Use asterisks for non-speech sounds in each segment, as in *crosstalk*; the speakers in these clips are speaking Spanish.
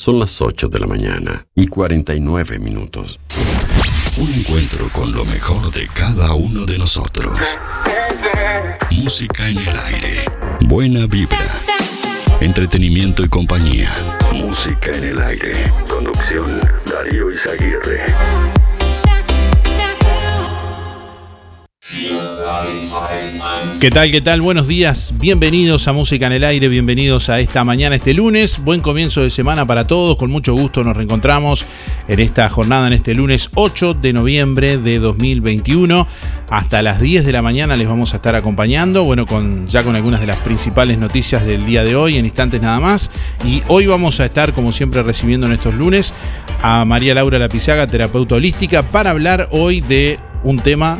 Son las 8 de la mañana y 49 minutos. Un encuentro con lo mejor de cada uno de nosotros. Música en el aire. Buena vibra. Entretenimiento y compañía. Música en el aire. Conducción Darío Izaguirre. ¿Qué tal? ¿Qué tal? Buenos días. Bienvenidos a Música en el Aire, bienvenidos a esta mañana, este lunes. Buen comienzo de semana para todos. Con mucho gusto nos reencontramos en esta jornada, en este lunes 8 de noviembre de 2021. Hasta las 10 de la mañana les vamos a estar acompañando, bueno, con, ya con algunas de las principales noticias del día de hoy, en instantes nada más. Y hoy vamos a estar, como siempre, recibiendo en estos lunes a María Laura Lapizaga, terapeuta holística, para hablar hoy de un tema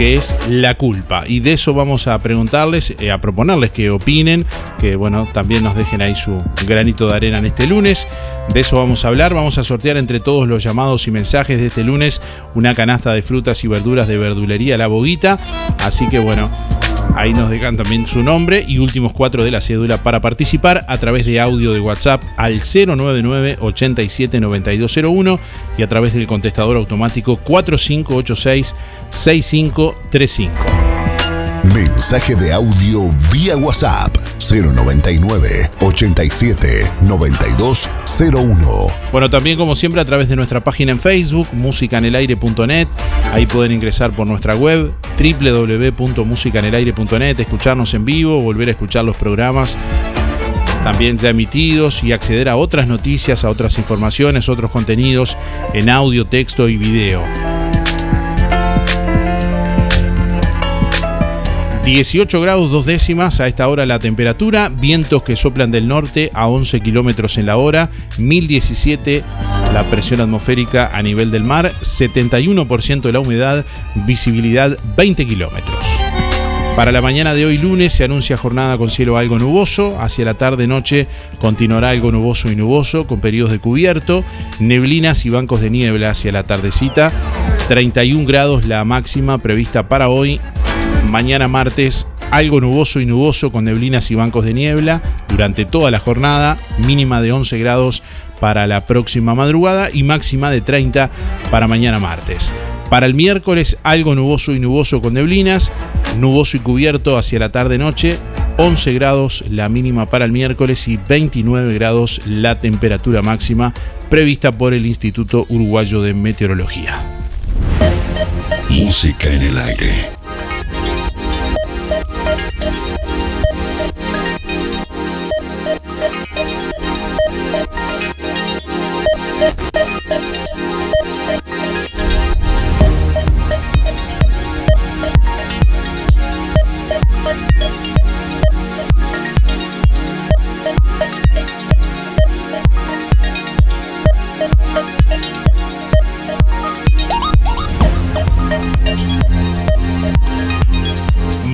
que es la culpa. Y de eso vamos a preguntarles, eh, a proponerles que opinen, que bueno, también nos dejen ahí su granito de arena en este lunes. De eso vamos a hablar. Vamos a sortear entre todos los llamados y mensajes de este lunes una canasta de frutas y verduras de verdulería La Boguita. Así que bueno, Ahí nos dejan también su nombre y últimos cuatro de la cédula para participar a través de audio de WhatsApp al 099 87 9201 y a través del contestador automático 4586 6535. Mensaje de audio vía WhatsApp 099 87 9201. Bueno, también como siempre a través de nuestra página en Facebook, musicanelaire.net. Ahí pueden ingresar por nuestra web www.musicanelaire.net, escucharnos en vivo, volver a escuchar los programas también ya emitidos y acceder a otras noticias, a otras informaciones, otros contenidos en audio, texto y video. 18 grados dos décimas a esta hora la temperatura, vientos que soplan del norte a 11 kilómetros en la hora, 1017 la presión atmosférica a nivel del mar, 71% de la humedad, visibilidad 20 kilómetros. Para la mañana de hoy lunes se anuncia jornada con cielo algo nuboso, hacia la tarde-noche continuará algo nuboso y nuboso con periodos de cubierto, neblinas y bancos de niebla hacia la tardecita, 31 grados la máxima prevista para hoy Mañana martes algo nuboso y nuboso con neblinas y bancos de niebla durante toda la jornada, mínima de 11 grados para la próxima madrugada y máxima de 30 para mañana martes. Para el miércoles algo nuboso y nuboso con neblinas, nuboso y cubierto hacia la tarde-noche, 11 grados la mínima para el miércoles y 29 grados la temperatura máxima prevista por el Instituto Uruguayo de Meteorología. Música en el aire.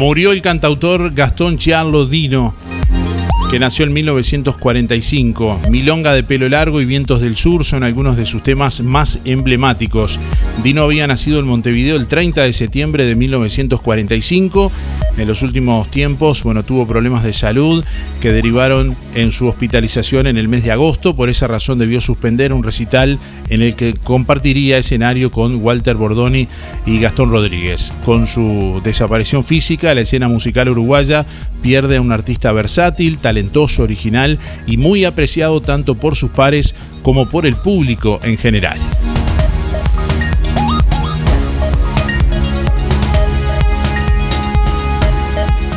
Murió el cantautor Gastón Chiarlo Dino, que nació en 1945. Milonga de pelo largo y vientos del sur son algunos de sus temas más emblemáticos. Dino había nacido en Montevideo el 30 de septiembre de 1945. En los últimos tiempos, bueno, tuvo problemas de salud que derivaron en su hospitalización en el mes de agosto. Por esa razón debió suspender un recital en el que compartiría escenario con Walter Bordoni y Gastón Rodríguez. Con su desaparición física, la escena musical uruguaya pierde a un artista versátil, talentoso, original y muy apreciado tanto por sus pares como por el público en general.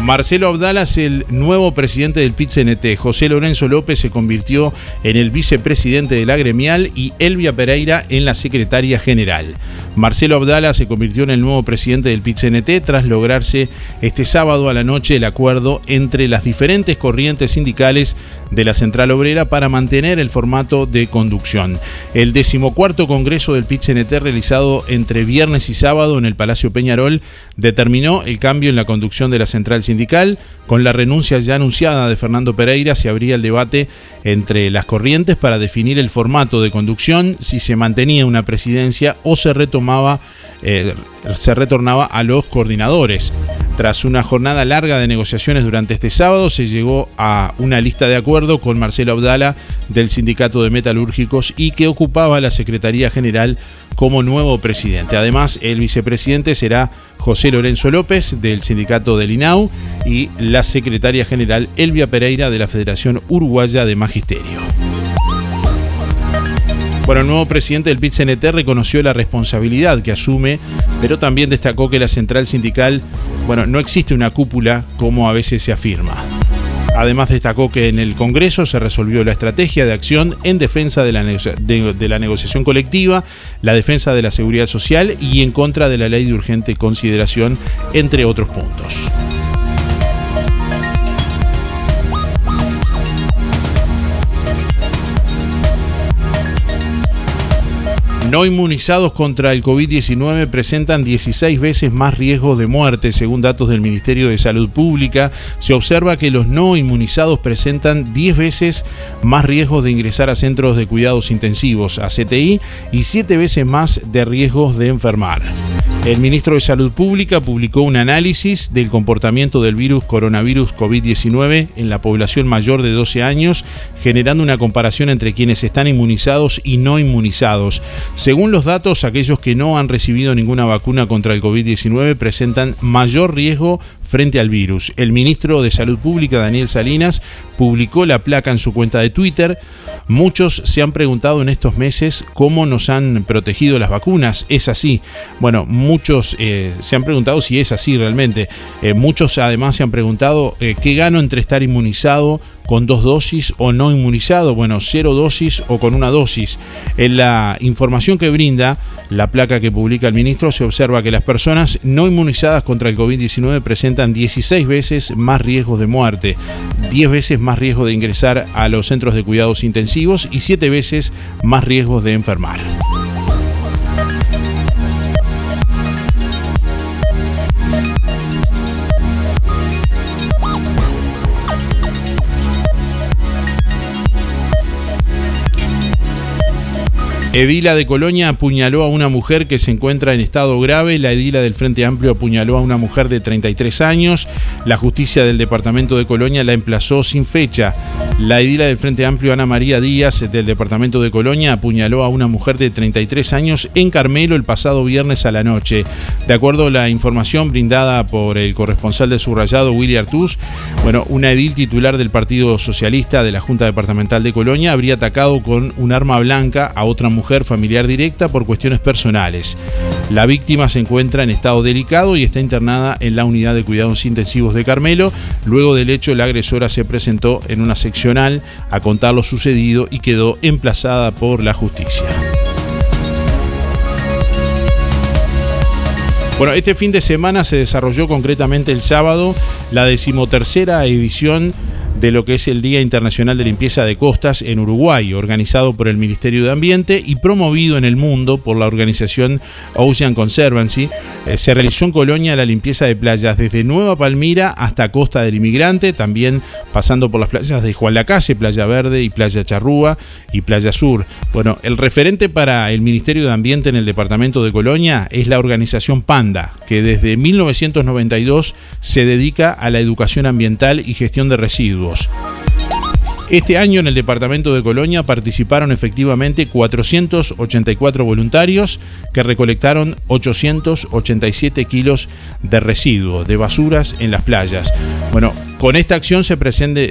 Marcelo Abdala es el nuevo presidente del PIT-CNT. José Lorenzo López se convirtió en el vicepresidente de la gremial y Elvia Pereira en la secretaria general. Marcelo Abdala se convirtió en el nuevo presidente del PIT-CNT tras lograrse este sábado a la noche el acuerdo entre las diferentes corrientes sindicales de la Central Obrera para mantener el formato de conducción. El decimocuarto congreso del PIT-CNT realizado entre viernes y sábado en el Palacio Peñarol determinó el cambio en la conducción de la Central Sindical. Con la renuncia ya anunciada de Fernando Pereira se abría el debate entre las corrientes para definir el formato de conducción, si se mantenía una presidencia o se retomaba, eh, se retornaba a los coordinadores. Tras una jornada larga de negociaciones durante este sábado, se llegó a una lista de acuerdo con Marcelo Abdala del Sindicato de Metalúrgicos y que ocupaba la Secretaría General como nuevo presidente. Además, el vicepresidente será José Lorenzo López del sindicato del INAU y la secretaria general Elvia Pereira de la Federación Uruguaya de Magisterio. Bueno, el nuevo presidente del pit reconoció la responsabilidad que asume, pero también destacó que la central sindical, bueno, no existe una cúpula como a veces se afirma. Además destacó que en el Congreso se resolvió la estrategia de acción en defensa de la, negociación colectiva, la defensa de la seguridad social y en contra de la ley de urgente consideración, entre otros puntos. No inmunizados contra el COVID-19 presentan 16 veces más riesgos de muerte, según datos del Ministerio de Salud Pública. Se observa que los no inmunizados presentan 10 veces más riesgos de ingresar a centros de cuidados intensivos, a CTI, y 7 veces más de riesgos de enfermar. El ministro de Salud Pública publicó un análisis del comportamiento del virus coronavirus COVID-19 en la población mayor de 12 años, generando una comparación entre quienes están inmunizados y no inmunizados. Según los datos, aquellos que no han recibido ninguna vacuna contra el COVID-19 presentan mayor riesgo frente al virus. El ministro de Salud Pública, Daniel Salinas, publicó la placa en su cuenta de Twitter. Muchos se han preguntado en estos meses cómo nos han protegido las vacunas. Es así. Bueno, muchos eh, se han preguntado si es así realmente. Eh, muchos además se han preguntado eh, qué gano entre estar inmunizado con dos dosis o no inmunizado, bueno, cero dosis o con una dosis. En la información que brinda la placa que publica el ministro se observa que las personas no inmunizadas contra el COVID-19 presentan 16 veces más riesgos de muerte, 10 veces más riesgo de ingresar a los centros de cuidados intensivos y 7 veces más riesgos de enfermar. Edila de Colonia apuñaló a una mujer que se encuentra en estado grave. La edila del Frente Amplio apuñaló a una mujer de 33 años. La justicia del departamento de Colonia la emplazó sin fecha. La edila del Frente Amplio, Ana María Díaz, del departamento de Colonia, apuñaló a una mujer de 33 años en Carmelo el pasado viernes a la noche. De acuerdo a la información brindada por el corresponsal de subrayado, Willy Artús, bueno, una edil titular del Partido Socialista de la Junta Departamental de Colonia habría atacado con un arma blanca a otra mujer familiar directa por cuestiones personales. La víctima se encuentra en estado delicado y está internada en la unidad de cuidados intensivos de Carmelo. Luego del hecho, la agresora se presentó en una a contar lo sucedido y quedó emplazada por la justicia. Bueno, este fin de semana se desarrolló concretamente el sábado la decimotercera edición de lo que es el Día Internacional de Limpieza de Costas en Uruguay, organizado por el Ministerio de Ambiente y promovido en el mundo por la organización Ocean Conservancy. Eh, se realizó en Colonia la limpieza de playas desde Nueva Palmira hasta Costa del Inmigrante, también pasando por las playas de Juan Lacase, Playa Verde y Playa Charrúa y Playa Sur. Bueno, el referente para el Ministerio de Ambiente en el departamento de Colonia es la organización Panda, que desde 1992 se dedica a la educación ambiental y gestión de residuos. Este año en el departamento de Colonia participaron efectivamente 484 voluntarios que recolectaron 887 kilos de residuos, de basuras en las playas. Bueno, con esta acción se,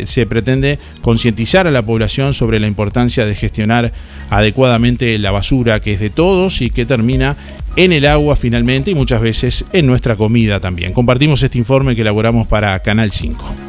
se pretende concientizar a la población sobre la importancia de gestionar adecuadamente la basura que es de todos y que termina en el agua finalmente y muchas veces en nuestra comida también. Compartimos este informe que elaboramos para Canal 5.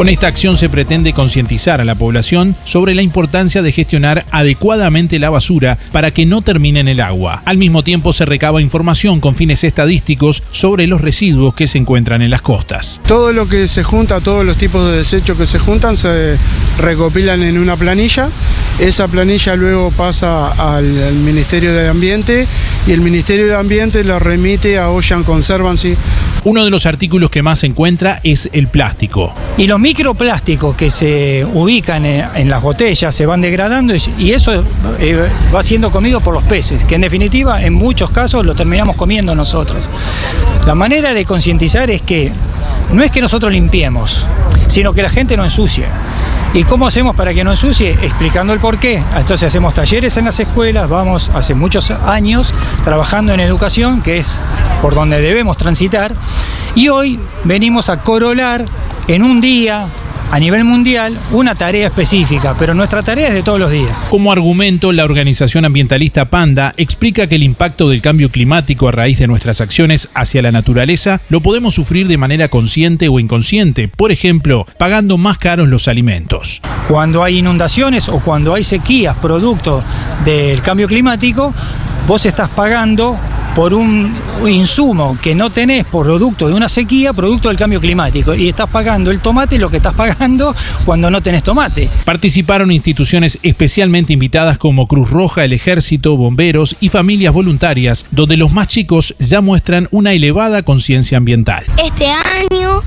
Con esta acción se pretende concientizar a la población sobre la importancia de gestionar adecuadamente la basura para que no termine en el agua. Al mismo tiempo se recaba información con fines estadísticos sobre los residuos que se encuentran en las costas. Todo lo que se junta, todos los tipos de desechos que se juntan se recopilan en una planilla. Esa planilla luego pasa al, Ministerio de Ambiente y el Ministerio de Ambiente la remite a Ocean Conservancy Uno de los artículos que más se encuentra es el plástico. Y los microplásticos que se ubican en, las botellas se van degradando y, eso eh, va siendo comido por los peces, que en definitiva en muchos casos lo terminamos comiendo nosotros. La manera de concientizar es que no es que nosotros limpiemos, sino que la gente no ensucie. ¿Y cómo hacemos para que no ensucie? Explicando el por qué. Entonces hacemos talleres en las escuelas, vamos hace muchos años trabajando en educación, que es por donde debemos transitar, y hoy venimos a corolar en un día a nivel mundial una tarea específica, pero nuestra tarea es de todos los días. Como argumento, la organización ambientalista Panda explica que el impacto del cambio climático a raíz de nuestras acciones hacia la naturaleza lo podemos sufrir de manera consciente o inconsciente, por ejemplo, pagando más caros los alimentos. Cuando hay inundaciones o cuando hay sequías producto del cambio climático, vos estás pagando por un insumo que no tenés por producto de una sequía, producto del cambio climático. Y estás pagando el tomate lo que estás pagando cuando no tenés tomate. Participaron instituciones especialmente invitadas como Cruz Roja, el Ejército, bomberos y familias voluntarias, donde los más chicos ya muestran una elevada conciencia ambiental. Este año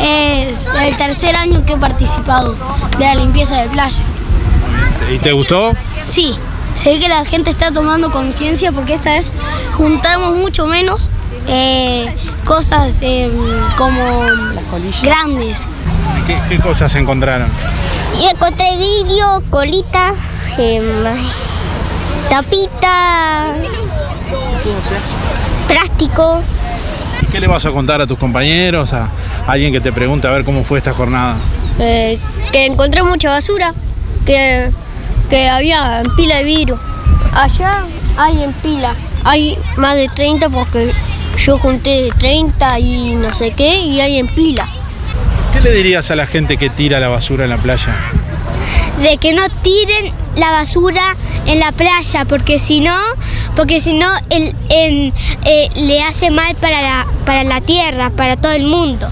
es el tercer año que he participado de la limpieza de playa. ¿Y te gustó? Sí. Sé que la gente está tomando conciencia porque esta vez juntamos mucho menos eh, cosas em, como grandes. ¿Qué, cosas encontraron? Yo encontré vidrio, colita, em, tapita, plástico. ¿Qué le vas a contar a tus compañeros, a alguien que te pregunte a ver cómo fue esta jornada? Eh, que encontré mucha basura, que que había en pila de vidrio. Allá hay en pila, hay más de 30 porque yo junté 30 y no sé qué y hay en pila. ¿Qué le dirías a la gente que tira la basura en la playa? De que no tiren la basura en la playa porque si no, porque si no eh, le hace mal para la, para la tierra, para todo el mundo.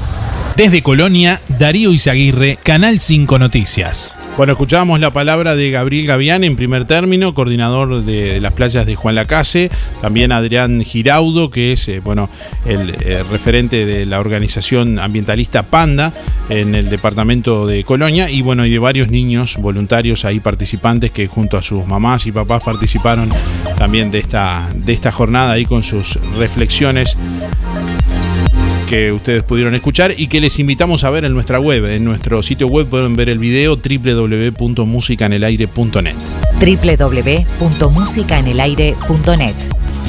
Desde Colonia, Darío Izaguirre, Canal 5 Noticias. Bueno, escuchábamos la palabra de Gabriel Gavián en primer término, coordinador de las playas de Juan Lacase, también Adrián Giraudo, que es eh, bueno, el eh, referente de la organización ambientalista Panda en el departamento de Colonia, y bueno, y de varios niños voluntarios ahí participantes que junto a sus mamás y papás participaron también de esta, de esta jornada ahí con sus reflexiones que ustedes pudieron escuchar y que les invitamos a ver en nuestra web. En nuestro sitio web pueden ver el video www.musicanelaire.net. www.musicanelaire.net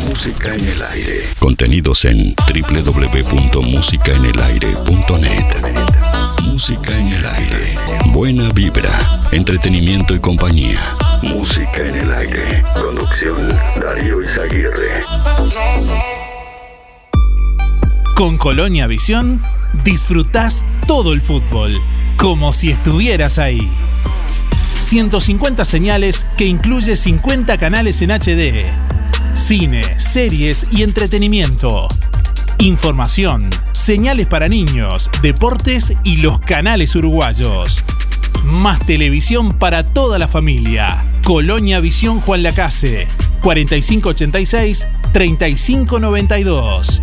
Música en el aire. Contenidos en www.musicaenelaire.net. Música en el aire. Buena vibra, entretenimiento y compañía. Música en el aire. Conducción Darío Izaguirre. Con Colonia Visión disfrutás todo el fútbol, como si estuvieras ahí. 150 señales que incluye 50 canales en HD. Cine, series y entretenimiento. Información, señales para niños, deportes y los canales uruguayos. Más televisión para toda la familia. Colonia Visión Juan Lacase. 4586 3592.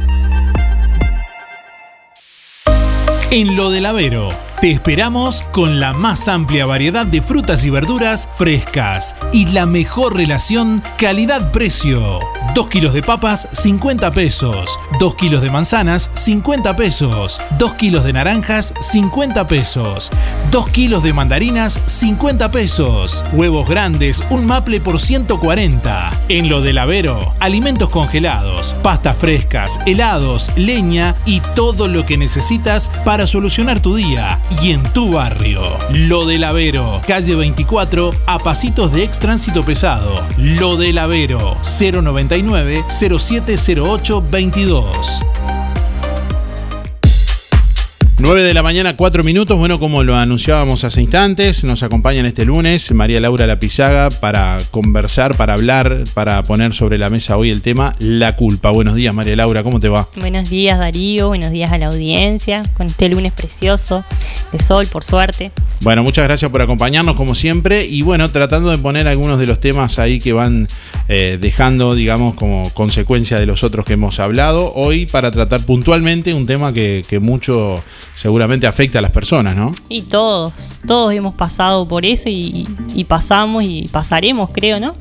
En lo del Avero, te esperamos con la más amplia variedad de frutas y verduras frescas y la mejor relación calidad-precio. 2 kilos de papas, 50 pesos. 2 kilos de manzanas, 50 pesos. 2 kilos de naranjas, 50 pesos. 2 kilos de mandarinas, 50 pesos. Huevos grandes, un maple por 140. En lo del Avero, alimentos congelados, pastas frescas, helados, leña y todo lo que necesitas para solucionar tu día y en tu barrio. Lo del Avero, calle 24, a pasitos de ex tránsito pesado. Lo del Avero, 099 0708 22. 9 de la mañana, 4 minutos. Bueno, como lo anunciábamos hace instantes, nos acompañan este lunes María Laura Lapizaga para conversar, para hablar, para poner sobre la mesa hoy el tema La culpa. Buenos días, María Laura, ¿cómo te va? Buenos días, Darío. Buenos días a la audiencia con este lunes precioso de sol, por suerte. Bueno, muchas gracias por acompañarnos como siempre y bueno, tratando de poner algunos de los temas ahí que van eh, dejando, digamos, como consecuencia de los otros que hemos hablado, hoy para tratar puntualmente un tema que, que mucho seguramente afecta a las personas, ¿no? Y todos, todos hemos pasado por eso y, y pasamos y pasaremos, creo, ¿no?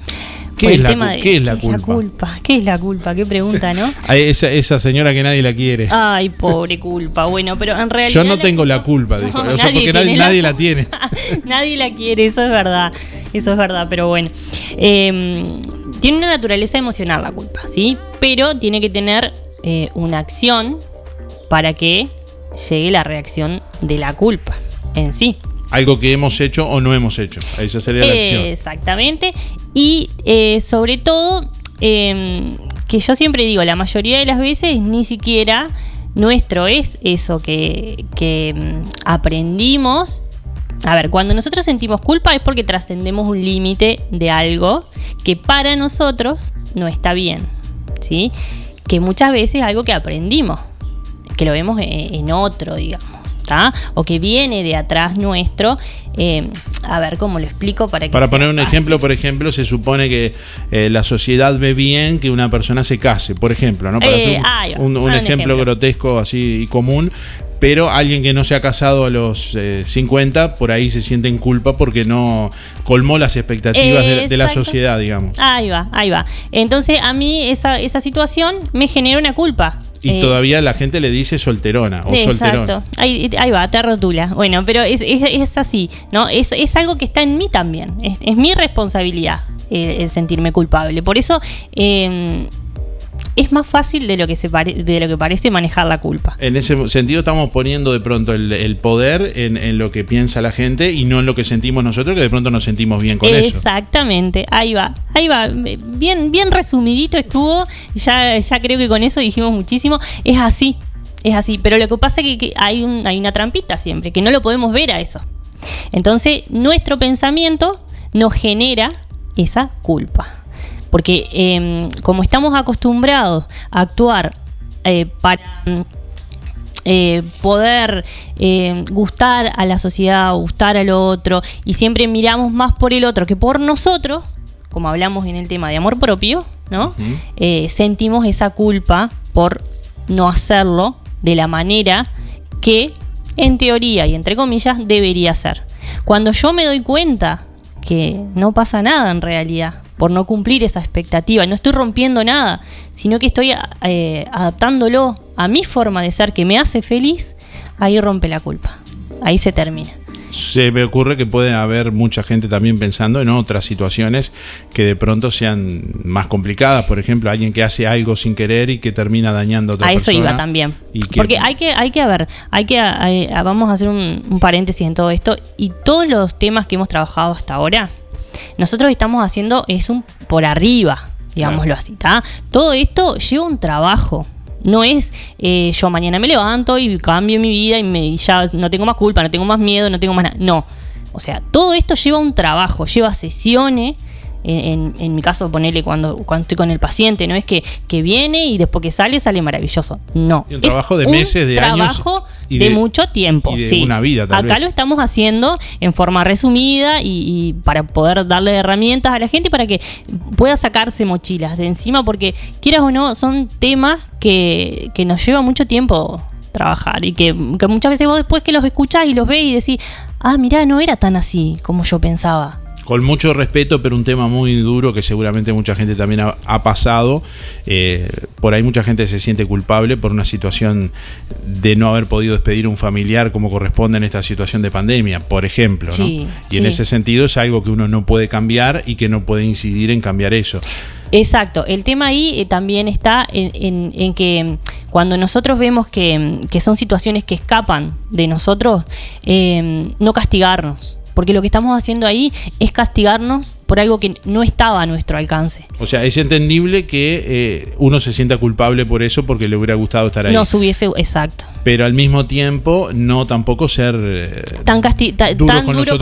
¿Qué, es la, ¿qué es la culpa? ¿Qué es la culpa? ¿Qué pregunta, no? *laughs* esa, esa, señora que nadie la quiere. Ay, pobre culpa. Bueno, pero en realidad. Yo no tengo la culpa, *laughs* dijo. o sea, porque nadie, nadie, la... tiene. *laughs* nadie la quiere, eso es verdad. Eso es verdad, pero bueno. Eh, tiene una naturaleza emocional la culpa, ¿sí? Pero tiene que tener eh, una acción para que llegue la reacción de la culpa en sí algo que hemos hecho o no hemos hecho. Esa sería la acción. Exactamente. Y eh, sobre todo, em, que yo siempre digo, la mayoría de las veces ni siquiera nuestro es eso que, que em, aprendimos. A ver, cuando nosotros sentimos culpa es porque trascendemos un límite de algo que para nosotros no está bien. ¿Sí? Que muchas veces es algo que aprendimos, que lo vemos en otro, digamos o que viene de atrás nuestro. Eh, a ver cómo lo explico para que. Para poner un ejemplo, por ejemplo, se supone que eh, la sociedad ve bien que una persona se case, por ejemplo, ¿no? Para eh, un, ejemplo, grotesco así y común, pero alguien que no se ha casado a los 50 por ahí se siente en culpa porque no colmó las expectativas de, la sociedad, digamos. Ahí va, ahí va. Entonces a mí esa, esa situación me genera una culpa. Y eh, todavía la gente le dice solterona o exacto. Ahí, ahí, va, te rotula. Bueno, pero es, es, así, ¿no? Es, es, algo que está en mí también. Es, mi responsabilidad eh, el sentirme culpable. Por eso eh, es más fácil de lo que se de lo que parece manejar la culpa. En ese sentido estamos poniendo de pronto el, poder en, lo que piensa la gente y no en lo que sentimos nosotros, que de pronto nos sentimos bien con eso. Exactamente, ahí va, ahí va. Bien, bien resumidito estuvo, ya, ya creo que con eso dijimos muchísimo. Es así, es así. Pero lo que pasa es que, hay, un, hay una trampita siempre, que no lo podemos ver a eso. Entonces, nuestro pensamiento nos genera esa culpa. Porque em, como estamos acostumbrados a actuar eh, para eh, poder eh, gustar a la sociedad, gustar al otro, y siempre miramos más por el otro que por nosotros, como hablamos en el tema de amor propio, ¿no? sentimos esa culpa por no hacerlo de la manera que en teoría y entre comillas debería ser. Cuando yo me doy cuenta que no pasa nada en realidad, por no cumplir esa expectativa. No estoy rompiendo nada, sino que estoy eh, adaptándolo a mi forma de ser que me hace feliz, ahí rompe la culpa. Ahí se termina. Se me ocurre que puede haber mucha gente también pensando en otras situaciones que de pronto sean más complicadas. Por ejemplo, alguien que hace algo sin querer y que termina dañando a otra A eso iba también. Porque hay que, hay que, ver, hay que, vamos a hacer un paréntesis en todo esto. Y todos los temas que hemos trabajado hasta ahora, nosotros estamos haciendo es un por arriba, digámoslo así, ¿está? Todo esto lleva un trabajo. No es eh, yo mañana me levanto y cambio mi vida y me, ya no tengo más culpa, no tengo más miedo, no tengo más nada. No. O sea, todo esto lleva un trabajo, lleva sesiones en, mi caso, ponerle cuando, cuando estoy con el paciente, no es que, que viene y después que sale, sale maravilloso. No. un trabajo de meses, de trabajo de, mucho tiempo. Y una vida, Acá lo estamos haciendo en forma resumida y, para poder darle herramientas a la gente para que pueda sacarse mochilas de encima, porque quieras o no, son temas que, que nos lleva mucho tiempo trabajar y que, que, muchas veces vos después que los escuchás y los ves y decís, ah, mirá, no era tan así como yo pensaba con mucho respeto, pero un tema muy duro que seguramente mucha gente también ha, pasado. Eh, por ahí mucha gente se siente culpable por una situación de no haber podido despedir a un familiar como corresponde en esta situación de pandemia, por ejemplo. y en ese sentido es algo que uno no puede cambiar y que no puede incidir en cambiar eso. Exacto, el tema ahí eh, también está en, que cuando nosotros vemos que, son situaciones que escapan de nosotros, eh, no castigarnos porque lo que estamos haciendo ahí es castigarnos por algo que no estaba a nuestro alcance. O sea, es entendible que eh, uno se sienta culpable por eso porque le hubiera gustado estar ahí. Nos hubiese, exacto, pero al mismo tiempo no tampoco ser eh, tan, casti ta- tan con duro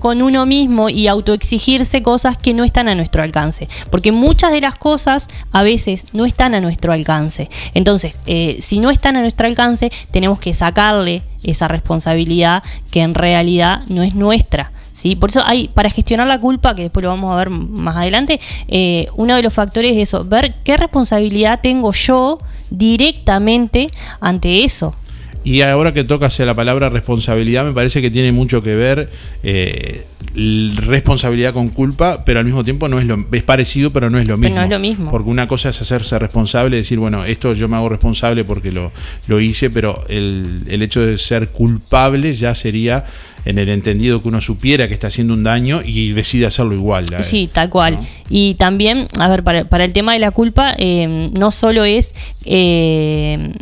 con uno mismo y autoexigirse cosas que no están a nuestro alcance. Porque muchas de las cosas a veces no están a nuestro alcance. Entonces, eh, si no están a nuestro alcance, tenemos que sacarle esa responsabilidad que en realidad no es nuestra. ¿Sí? Por eso hay, para gestionar la culpa, que después lo vamos a ver más adelante, eh, uno de los factores es eso, ver qué responsabilidad tengo yo directamente ante eso. Y ahora que tocas la palabra responsabilidad, me parece que tiene mucho que ver eh, responsabilidad con culpa, pero al mismo tiempo no es lo es parecido, pero no es lo Pero mismo. no es lo mismo. Porque una cosa es hacerse responsable, decir, bueno, esto yo me hago responsable porque lo, lo hice, pero el, el hecho de ser culpable ya sería en el entendido que uno supiera que está haciendo un daño y decide hacerlo igual. eh. Sí, tal cual. Y también, a ver, para, para el tema de la culpa, eh, no solo es eh,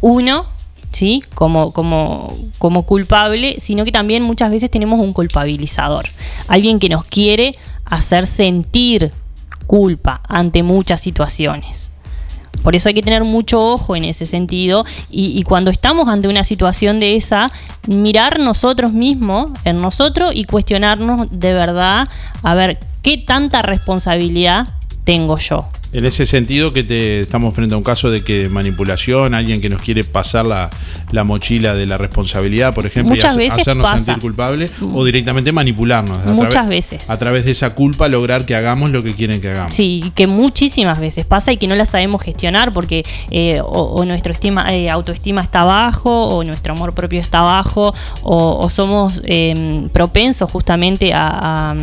uno, ¿sí? Como, como, como culpable, sino que también muchas veces tenemos un culpabilizador. Alguien que nos quiere hacer sentir culpa ante muchas situaciones. Por eso hay que tener mucho ojo en ese sentido y, cuando estamos ante una situación de esa, mirar nosotros mismos, en nosotros y cuestionarnos de verdad, a ver, ¿qué tanta responsabilidad tengo yo? En ese sentido que te estamos frente a un caso de que manipulación, alguien que nos quiere pasar la, la mochila de la responsabilidad, por ejemplo, Muchas y veces hacernos pasa. sentir culpable, o directamente manipularnos. a Muchas través- veces. A través de esa culpa lograr que hagamos lo que quieren que hagamos. Sí, que muchísimas veces pasa y que no la sabemos gestionar porque eh, o, o nuestra estima, eh, autoestima está bajo o nuestro amor propio está bajo o, o somos eh, propensos justamente a, a-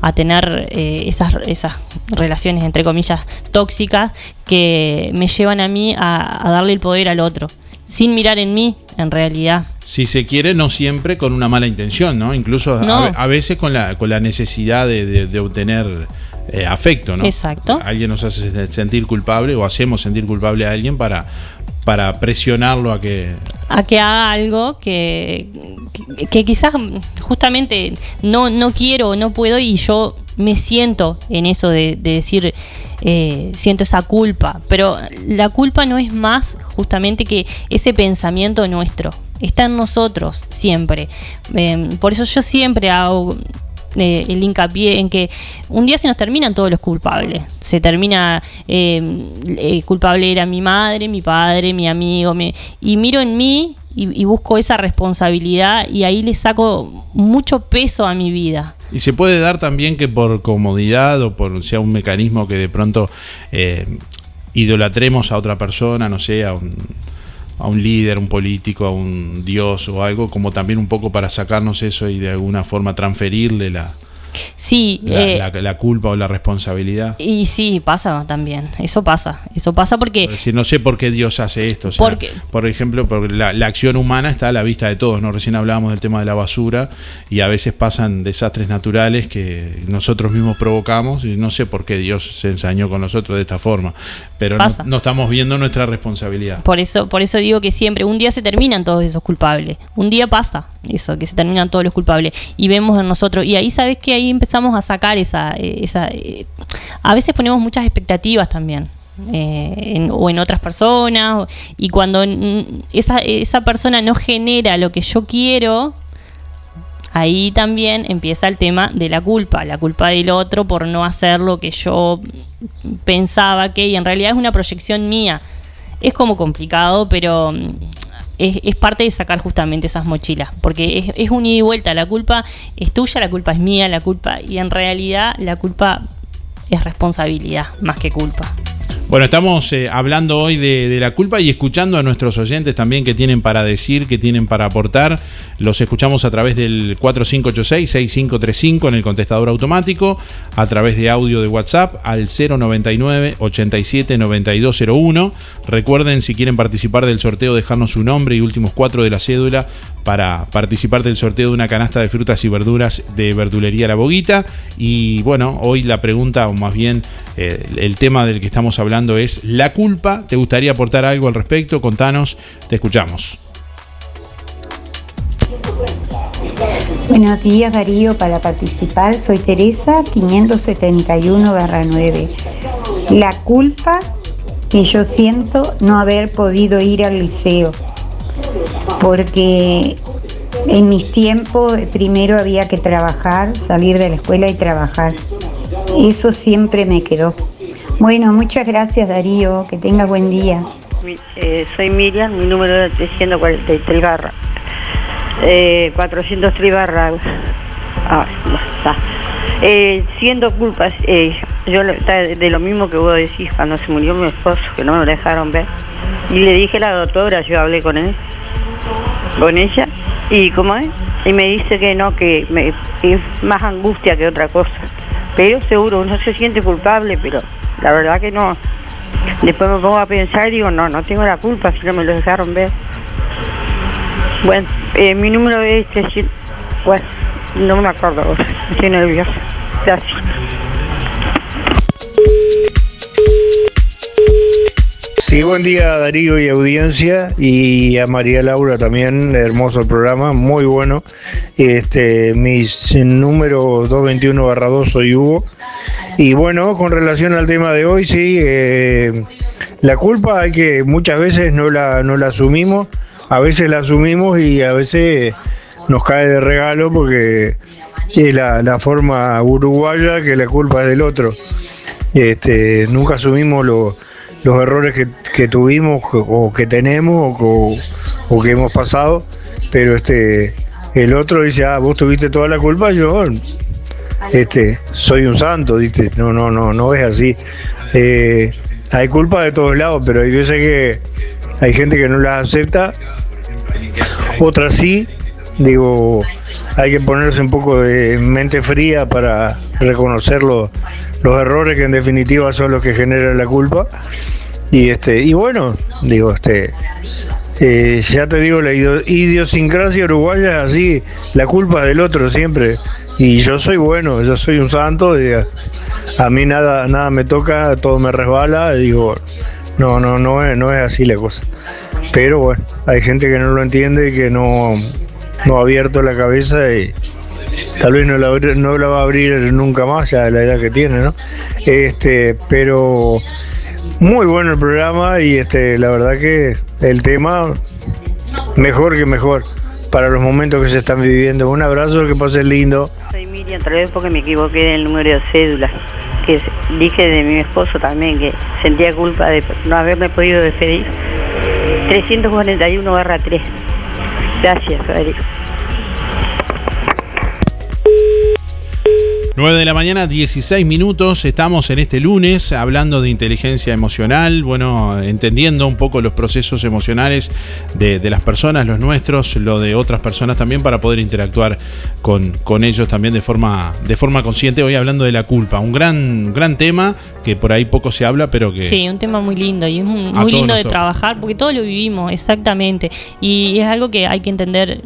a tener eh, esas, esas relaciones entre comillas tóxicas que me llevan a mí a, a darle el poder al otro sin mirar en mí en realidad. Si se quiere, no siempre con una mala intención, ¿no? Incluso a- veces con la, con la necesidad de, de- de obtener eh, afecto, ¿no? Exacto. Alguien nos hace sentir culpable o hacemos sentir culpable a alguien para, para presionarlo a que, a que haga algo que, que, que quizás justamente no, no quiero o no puedo y yo me siento en eso de, de decir, eh, siento esa culpa, pero la culpa no es más justamente que ese pensamiento nuestro, está en nosotros siempre. Eh, por eso yo siempre hago eh, el hincapié en que un día se nos terminan todos los culpables. Se termina, eh, eh, culpable era mi madre, mi padre, mi amigo, mi- y miro en mí y, y busco esa responsabilidad y ahí le saco mucho peso a mi vida. Y se puede dar también que por comodidad o por sea un mecanismo que de pronto eh, idolatremos a otra persona, no sé, a un, a un líder, un político, a un dios o algo, como también un poco para sacarnos eso y de alguna forma transferirle la, Sí, la, eh, la- la culpa o la responsabilidad. y sí, pasa también. Eso pasa. Eso pasa porque decir, no sé por qué Dios hace esto. o sea, Porque- por ejemplo, porque la, la acción humana está a la vista de todos. ¿no? Recién hablábamos del tema de la basura y a veces pasan desastres naturales que nosotros mismos provocamos y no sé por qué Dios se ensañó con nosotros de esta forma. Pero no, no estamos viendo nuestra responsabilidad. Por eso, por eso digo que siempre, un día se terminan todos esos culpables. Un día pasa eso, que se terminan todos los culpables. Y vemos en nosotros. Y ahí sabes que ahí empezamos a sacar esa. eh, eh, a veces ponemos muchas expectativas también. eh, o en otras personas. y cuando esa, esa persona no genera lo que yo quiero. Ahí también empieza el tema de la culpa, la culpa del otro por no hacer lo que yo pensaba que, y en realidad es una proyección mía. Es como complicado, pero mm, es, es parte de sacar justamente esas mochilas, porque es, es un ida y vuelta, la culpa es tuya, la culpa es mía, la culpa, y en realidad la culpa es responsabilidad más que culpa. Bueno, estamos eh, hablando hoy de, la culpa y escuchando a nuestros oyentes también que tienen para decir, que tienen para aportar. Los escuchamos a través del 4586-6535 en el contestador automático, a través de audio de WhatsApp al 099-879201. Recuerden, si quieren participar del sorteo, dejarnos su nombre y últimos cuatro de la cédula para participar del sorteo de una canasta de frutas y verduras de Verdulería La Boguita. Y bueno, hoy la pregunta, o más bien eh, el tema del que estamos hablando es la culpa. ¿Te gustaría aportar algo al respecto? Contanos, te escuchamos. Buenos días Darío, para participar soy Teresa 571-9. La culpa que yo siento no haber podido ir al liceo. porque en mis tiempos primero había que trabajar, salir de la escuela y trabajar. Eso siempre me quedó. Bueno, muchas gracias Darío, que tenga buen día. Eh, soy Miriam, mi número es 343 barra. Eh, 403 barra. Ah, está. Eh, siendo culpas, eh, yo de lo mismo que vos decís cuando se murió mi esposo, que no me lo dejaron ver. Y le dije a la doctora, yo hablé con él, con ella, y cómo es, y me dice que no, que me, es más angustia que otra cosa. Pero seguro, uno se siente culpable, pero la verdad que no. Después me pongo a pensar y digo, no, no tengo la culpa si no me lo dejaron ver. Bueno, eh, mi número es 300. Bueno, no me acuerdo *laughs* estoy nerviosa. Gracias. Sí, buen día Darío y audiencia y a María Laura también, hermoso programa, muy bueno. Este, mis números 221 barra 2 soy Hugo. Y bueno, con relación al tema de hoy, sí, eh, la culpa hay que muchas veces no la, no la asumimos, a veces la asumimos y a veces nos cae de regalo porque es la, forma uruguaya que la culpa es del otro. Este, nunca asumimos los errores que, tuvimos o que tenemos o, que hemos pasado, pero este el otro dice, ah, vos tuviste toda la culpa, yo este soy un santo, ¿viste? No, no, no, no es así. Eh, hay culpa de todos lados, pero hay veces que hay gente que no las acepta, otras sí, digo, hay que ponerse un poco de mente fría para reconocer los, errores que en definitiva son los que generan la culpa. Y este, y bueno, digo, este eh, ya te digo, la idiosincrasia uruguaya es así, la culpa del otro siempre. Y yo soy bueno, yo soy un santo, y a, mí nada, nada me toca, todo me resbala, digo, no, no, no es, no es así la cosa. Pero bueno, hay gente que no lo entiende y que no, no ha abierto la cabeza y tal vez no la, no la va a abrir nunca más, ya de la edad que tiene, ¿no? Este, pero muy bueno el programa y este, la verdad que el tema mejor que mejor para los momentos que se están viviendo. Un abrazo, que pase lindo. Soy Miriam, otra vez porque me equivoqué en el número de cédula, que dije de mi esposo también, que sentía culpa de no haberme podido despedir. 341 barra 3. Gracias, Federico. 9 de la mañana, 16 minutos. Estamos en este lunes hablando de inteligencia emocional, bueno, entendiendo un poco los procesos emocionales de, las personas, los nuestros, lo de otras personas también, para poder interactuar con, con, ellos también de forma, de forma consciente. Hoy hablando de la culpa, un gran, gran tema que por ahí poco se habla, pero que. Sí, un tema muy lindo y es muy lindo de trabajar porque todo lo vivimos, exactamente. Y es algo que hay que entender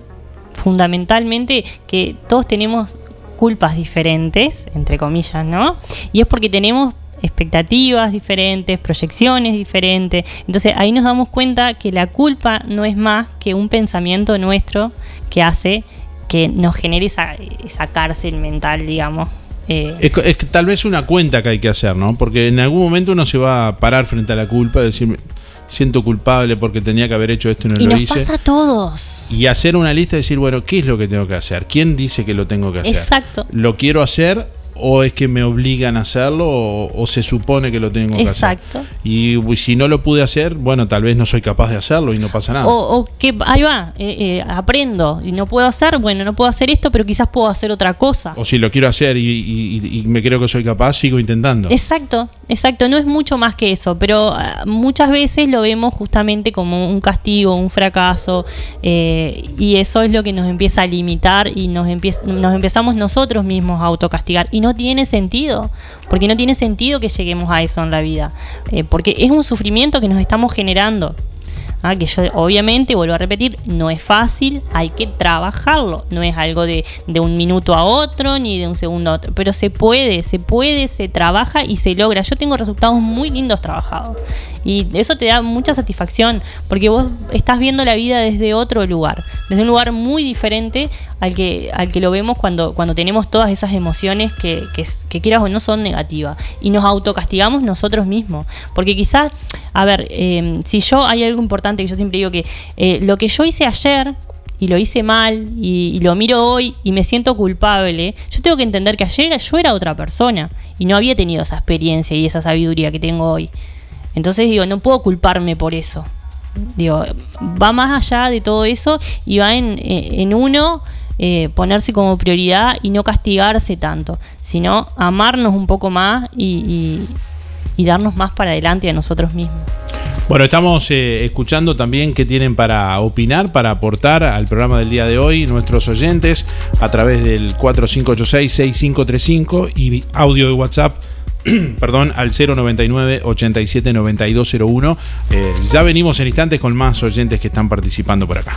fundamentalmente que todos tenemos culpas diferentes, entre comillas, ¿no? Y es porque tenemos expectativas diferentes, proyecciones diferentes. Entonces ahí nos damos cuenta que la culpa no es más que un pensamiento nuestro que hace que nos genere esa, esa cárcel mental, digamos. Eh. Es, tal vez una cuenta que hay que hacer, ¿no? Porque en algún momento uno se va a parar frente a la culpa y decir, siento culpable porque tenía que haber hecho esto y no y lo nos hice. pasa a todos. Y hacer una lista y decir, bueno, ¿qué es lo que tengo que hacer? ¿Quién dice que lo tengo que hacer? Exacto. ¿Lo quiero hacer o es que me obligan a hacerlo o, se supone que lo tengo que Exacto. hacer. Y, si no lo pude hacer, bueno, tal vez no soy capaz de hacerlo y no pasa nada. O, que ahí va, eh, eh, aprendo y no puedo hacer, bueno, no puedo hacer esto, pero quizás puedo hacer otra cosa. O si lo quiero hacer y, me creo que soy capaz, sigo intentando. Exacto, exacto, no es mucho más que eso, pero ah, muchas veces lo vemos justamente como un castigo, un fracaso, eh, y eso es lo que nos empieza a limitar y nos, nos empezamos nosotros mismos a autocastigar. Y no tiene sentido, porque no tiene sentido que lleguemos a eso en la vida, eh, porque es un sufrimiento que nos estamos generando. Ah, que yo obviamente, vuelvo a repetir, no es fácil, hay que trabajarlo, no es algo de, de, un minuto a otro ni de un segundo a otro, pero se puede, se puede, se trabaja y se logra. Yo tengo resultados muy lindos trabajados y eso te da mucha satisfacción porque vos estás viendo la vida desde otro lugar, desde un lugar muy diferente al que, al que lo vemos cuando, cuando tenemos todas esas emociones que, que, quieras o no son negativas y nos autocastigamos nosotros mismos, porque quizás, a ver, eh, si yo hay algo importante importante que yo siempre digo que eh, lo que yo hice ayer y lo hice mal y, y lo miro hoy y me siento culpable, yo tengo que entender que ayer yo era otra persona y no había tenido esa experiencia y esa sabiduría que tengo hoy. Entonces digo, no puedo culparme por eso. Digo, va más allá de todo eso y va en, en uno eh, ponerse como prioridad y no castigarse tanto, sino amarnos un poco más y, y- y darnos más para adelante a nosotros mismos. Bueno, estamos eh, escuchando también qué tienen para opinar, para aportar al programa del día de hoy nuestros oyentes a través del 4586-6535 y audio de WhatsApp. *clears throat* Perdón, al 099 87 9201. Eh, ya venimos en instantes con más oyentes que están participando por acá.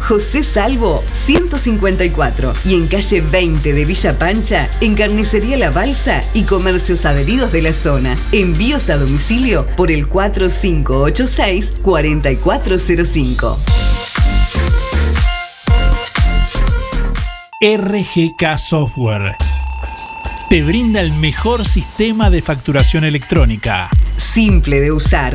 José Salvo 154 y en calle 20 de Villa Pancha, en Carnicería La Balsa y comercios adheridos de la zona. Envíos a domicilio por el 4586 4405. RGK Software. Te brinda el mejor sistema de facturación electrónica. Simple de usar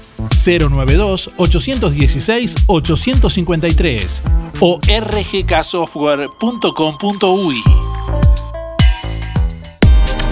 092-816-853 o rgksoftware.com.uy.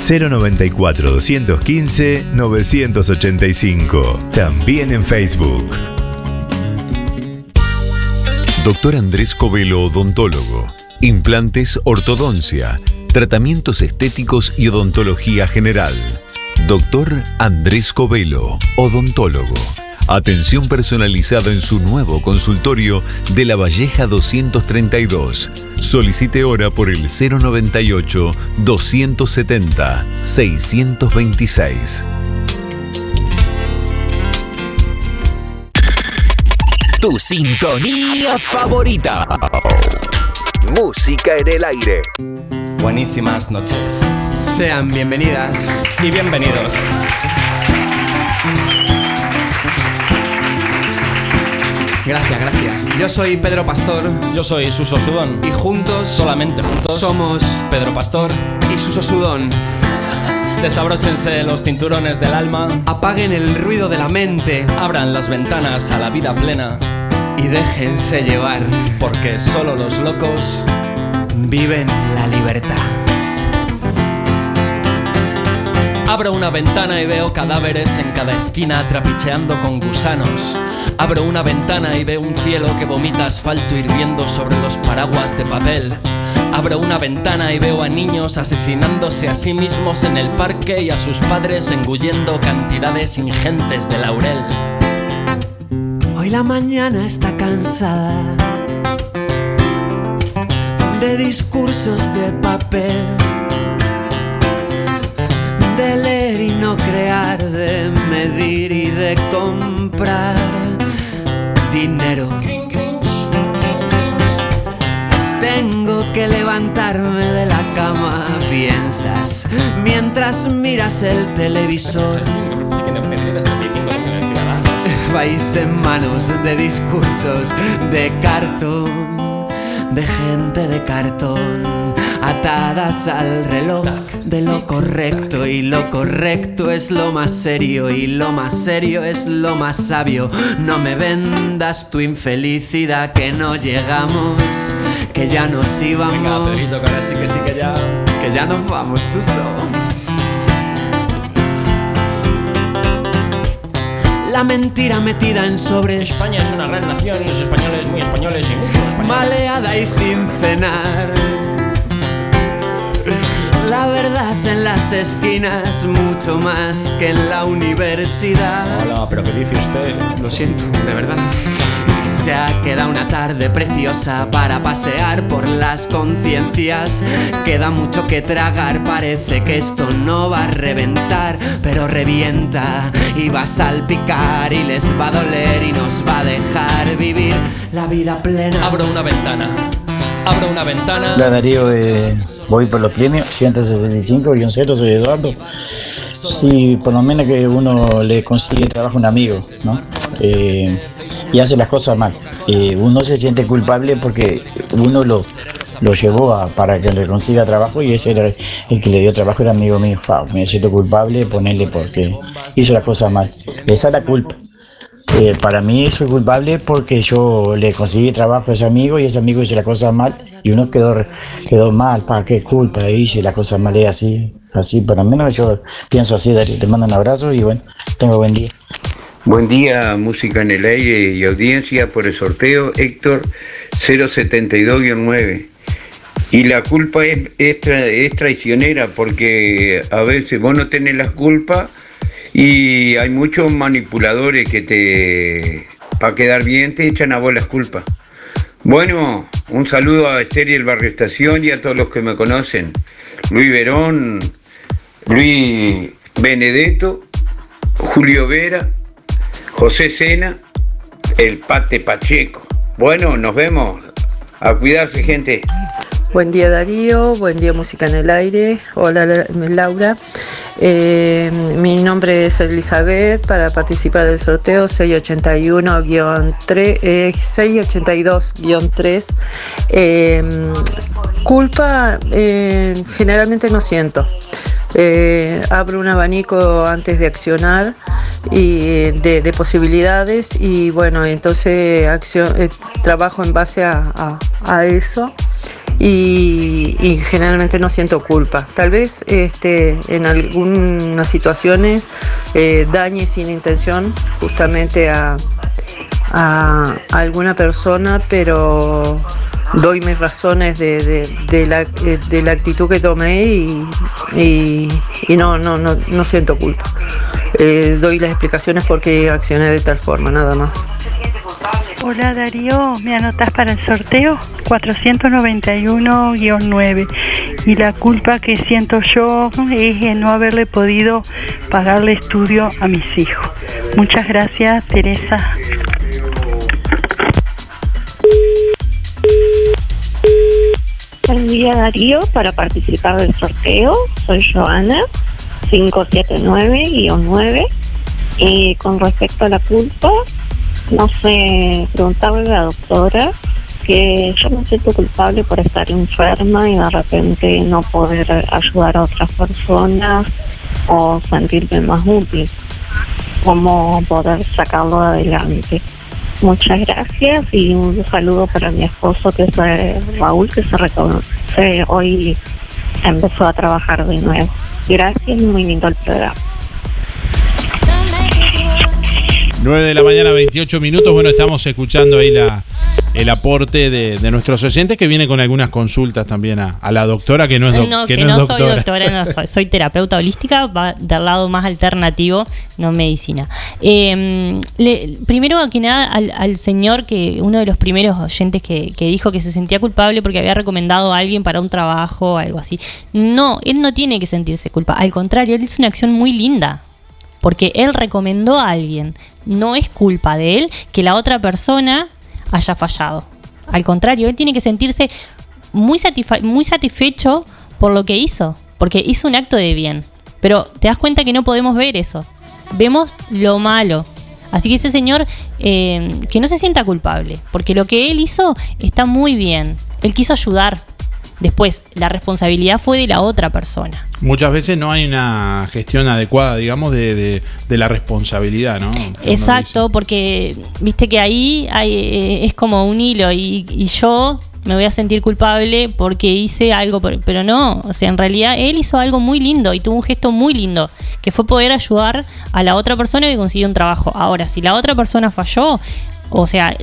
094 215 985. También en Facebook. Doctor Andrés Covelo Odontólogo. Implantes, ortodoncia, tratamientos estéticos y odontología general. Doctor Andrés Covelo, odontólogo. Atención personalizada en su nuevo consultorio de La Valleja 232. Solicite hora por el 098 270 626. Tu sintonía favorita. Música en el aire. Buenísimas noches. Sean bienvenidas y bienvenidos. Gracias, gracias. Yo soy Pedro Pastor. Yo soy Suso Sudón. Y juntos, solamente juntos, somos Pedro Pastor y Suso Sudón. Desabróchense los cinturones del alma. Apaguen el ruido de la mente. Abran las ventanas a la vida plena. Y déjense llevar. Porque solo los locos viven la libertad. Abro una ventana y veo cadáveres en cada esquina trapicheando con gusanos. Abro una ventana y veo un cielo que vomita asfalto hirviendo sobre los paraguas de papel. Abro una ventana y veo a niños asesinándose a sí mismos en el parque y a sus padres engullendo cantidades ingentes de laurel. Hoy la mañana está cansada de discursos de papel, no crear, de medir y de comprar dinero. Tengo que levantarme de la cama, piensas, mientras miras el televisor. Vais en manos de discursos de cartón, de gente de cartón, atadas al reloj de lo correcto y lo correcto es lo más serio y lo más serio es lo más sabio. No me vendas tu infelicidad que no llegamos, que ya nos íbamos. Venga, Pedrito, que ahora sí que sí que ya. Que ya nos vamos, Suso. La mentira metida en sobres. España es una gran nación y los españoles muy españoles y mucho españoles. Maleada y sin cenar. Verdad en las esquinas, mucho más que en la universidad. Hola, pero ¿qué dice usted? Lo siento, de verdad. Se ha quedado una tarde preciosa para pasear por las conciencias. Queda mucho que tragar, parece que esto no va a reventar, pero revienta y va a salpicar y les va a doler y nos va a dejar vivir la vida plena. Abro una ventana. Abro una ventana. Hola Darío, eh, voy por los premios 165-0, soy Eduardo. Sí, por lo menos que uno le consigue trabajo a un amigo, ¿no? Eh, y hace las cosas mal. Eh, uno se siente culpable porque uno lo, lo llevó para que le consiga trabajo y ese era el que le dio trabajo, era amigo mío. Fa, me siento culpable ponerle porque hizo las cosas mal. Esa es la culpa. Eh, para mí soy culpable porque yo le conseguí trabajo a ese amigo y ese amigo hizo las cosas mal y uno quedó, quedó mal, ¿para qué culpa? Hice las cosas mal, es así, así, pero al menos yo pienso así, te mando un abrazo y bueno, tengo buen día. Buen día, música en el aire y audiencia por el sorteo Héctor 072-9. Y la culpa es, es, tra- es traicionera porque a veces vos no tenés la culpa y hay muchos manipuladores que te, para quedar bien, te echan a vos las culpas. Bueno, un saludo a Esther y el Barrio Estación y a todos los que me conocen. Luis Verón, Luis Benedetto, Julio Vera, José Sena, el Pate Pacheco. Bueno, nos vemos. A cuidarse, gente. Buen día Darío, buen día Música en el Aire. Hola La- Laura. Eh, mi nombre es Elizabeth para participar del sorteo 681-3, eh, 682-3. Eh, culpa eh, generalmente no siento. Abro un abanico antes de accionar y de, de posibilidades y bueno entonces trabajo en base a eso y, generalmente no siento culpa. Tal vez este, en algunas situaciones eh, dañe sin intención justamente a, alguna persona, pero doy mis razones de, de- la, eh, de la actitud que tomé y, y- no, no, no, no siento culpa. Eh, doy las explicaciones porque accioné de tal forma, nada más. Hola Darío, ¿me anotas para el sorteo? 491-9. Y la culpa que siento yo es en no haberle podido pagarle estudio a mis hijos. Muchas gracias, Teresa. Buen día Darío, para participar del sorteo soy Joana 579-9 y con respecto a la culpa, no sé, preguntarle a la doctora que yo me siento culpable por estar enferma y de repente no poder ayudar a otras personas o sentirme más útil, cómo poder sacarlo adelante. Muchas gracias y un saludo para mi esposo que es eh, Raúl que se reconoce hoy empezó a trabajar de nuevo. Gracias y muy lindo el programa. 9 de la mañana, 28 minutos. Bueno, estamos escuchando ahí la, el aporte de, de nuestros oyentes que viene con algunas consultas también a, a la doctora que no es, doc- no, que que, no no, es soy doctora. doctora, no soy, soy terapeuta holística, va del lado más alternativo, no medicina. Eh, le- primero que nada, al, al señor que, uno de los primeros oyentes que, que dijo que se sentía culpable porque había recomendado a alguien para un trabajo o algo así. No, él no tiene que sentirse culpable. Al contrario, él hizo una acción muy linda. Porque él recomendó a alguien. No es culpa de él que la otra persona haya fallado. Al contrario, él tiene que sentirse muy, muy satisfecho por lo que hizo, porque hizo un acto de bien. Pero te das cuenta que no podemos ver eso. Vemos lo malo. Así que ese señor eh, que no se sienta culpable, porque lo que él hizo está muy bien. Él quiso ayudar. Después, la responsabilidad fue de la otra persona. Muchas veces no hay una gestión adecuada, digamos, de, de- de la responsabilidad, ¿no? Exacto, porque viste que ahí hay, eh, es como un hilo y, y yo me voy a sentir culpable porque hice algo, pero, pero no, o sea, en realidad él hizo algo muy lindo y tuvo un gesto muy lindo, que fue poder ayudar a la otra persona que consiguió un trabajo. Ahora, si la otra persona falló, o sea,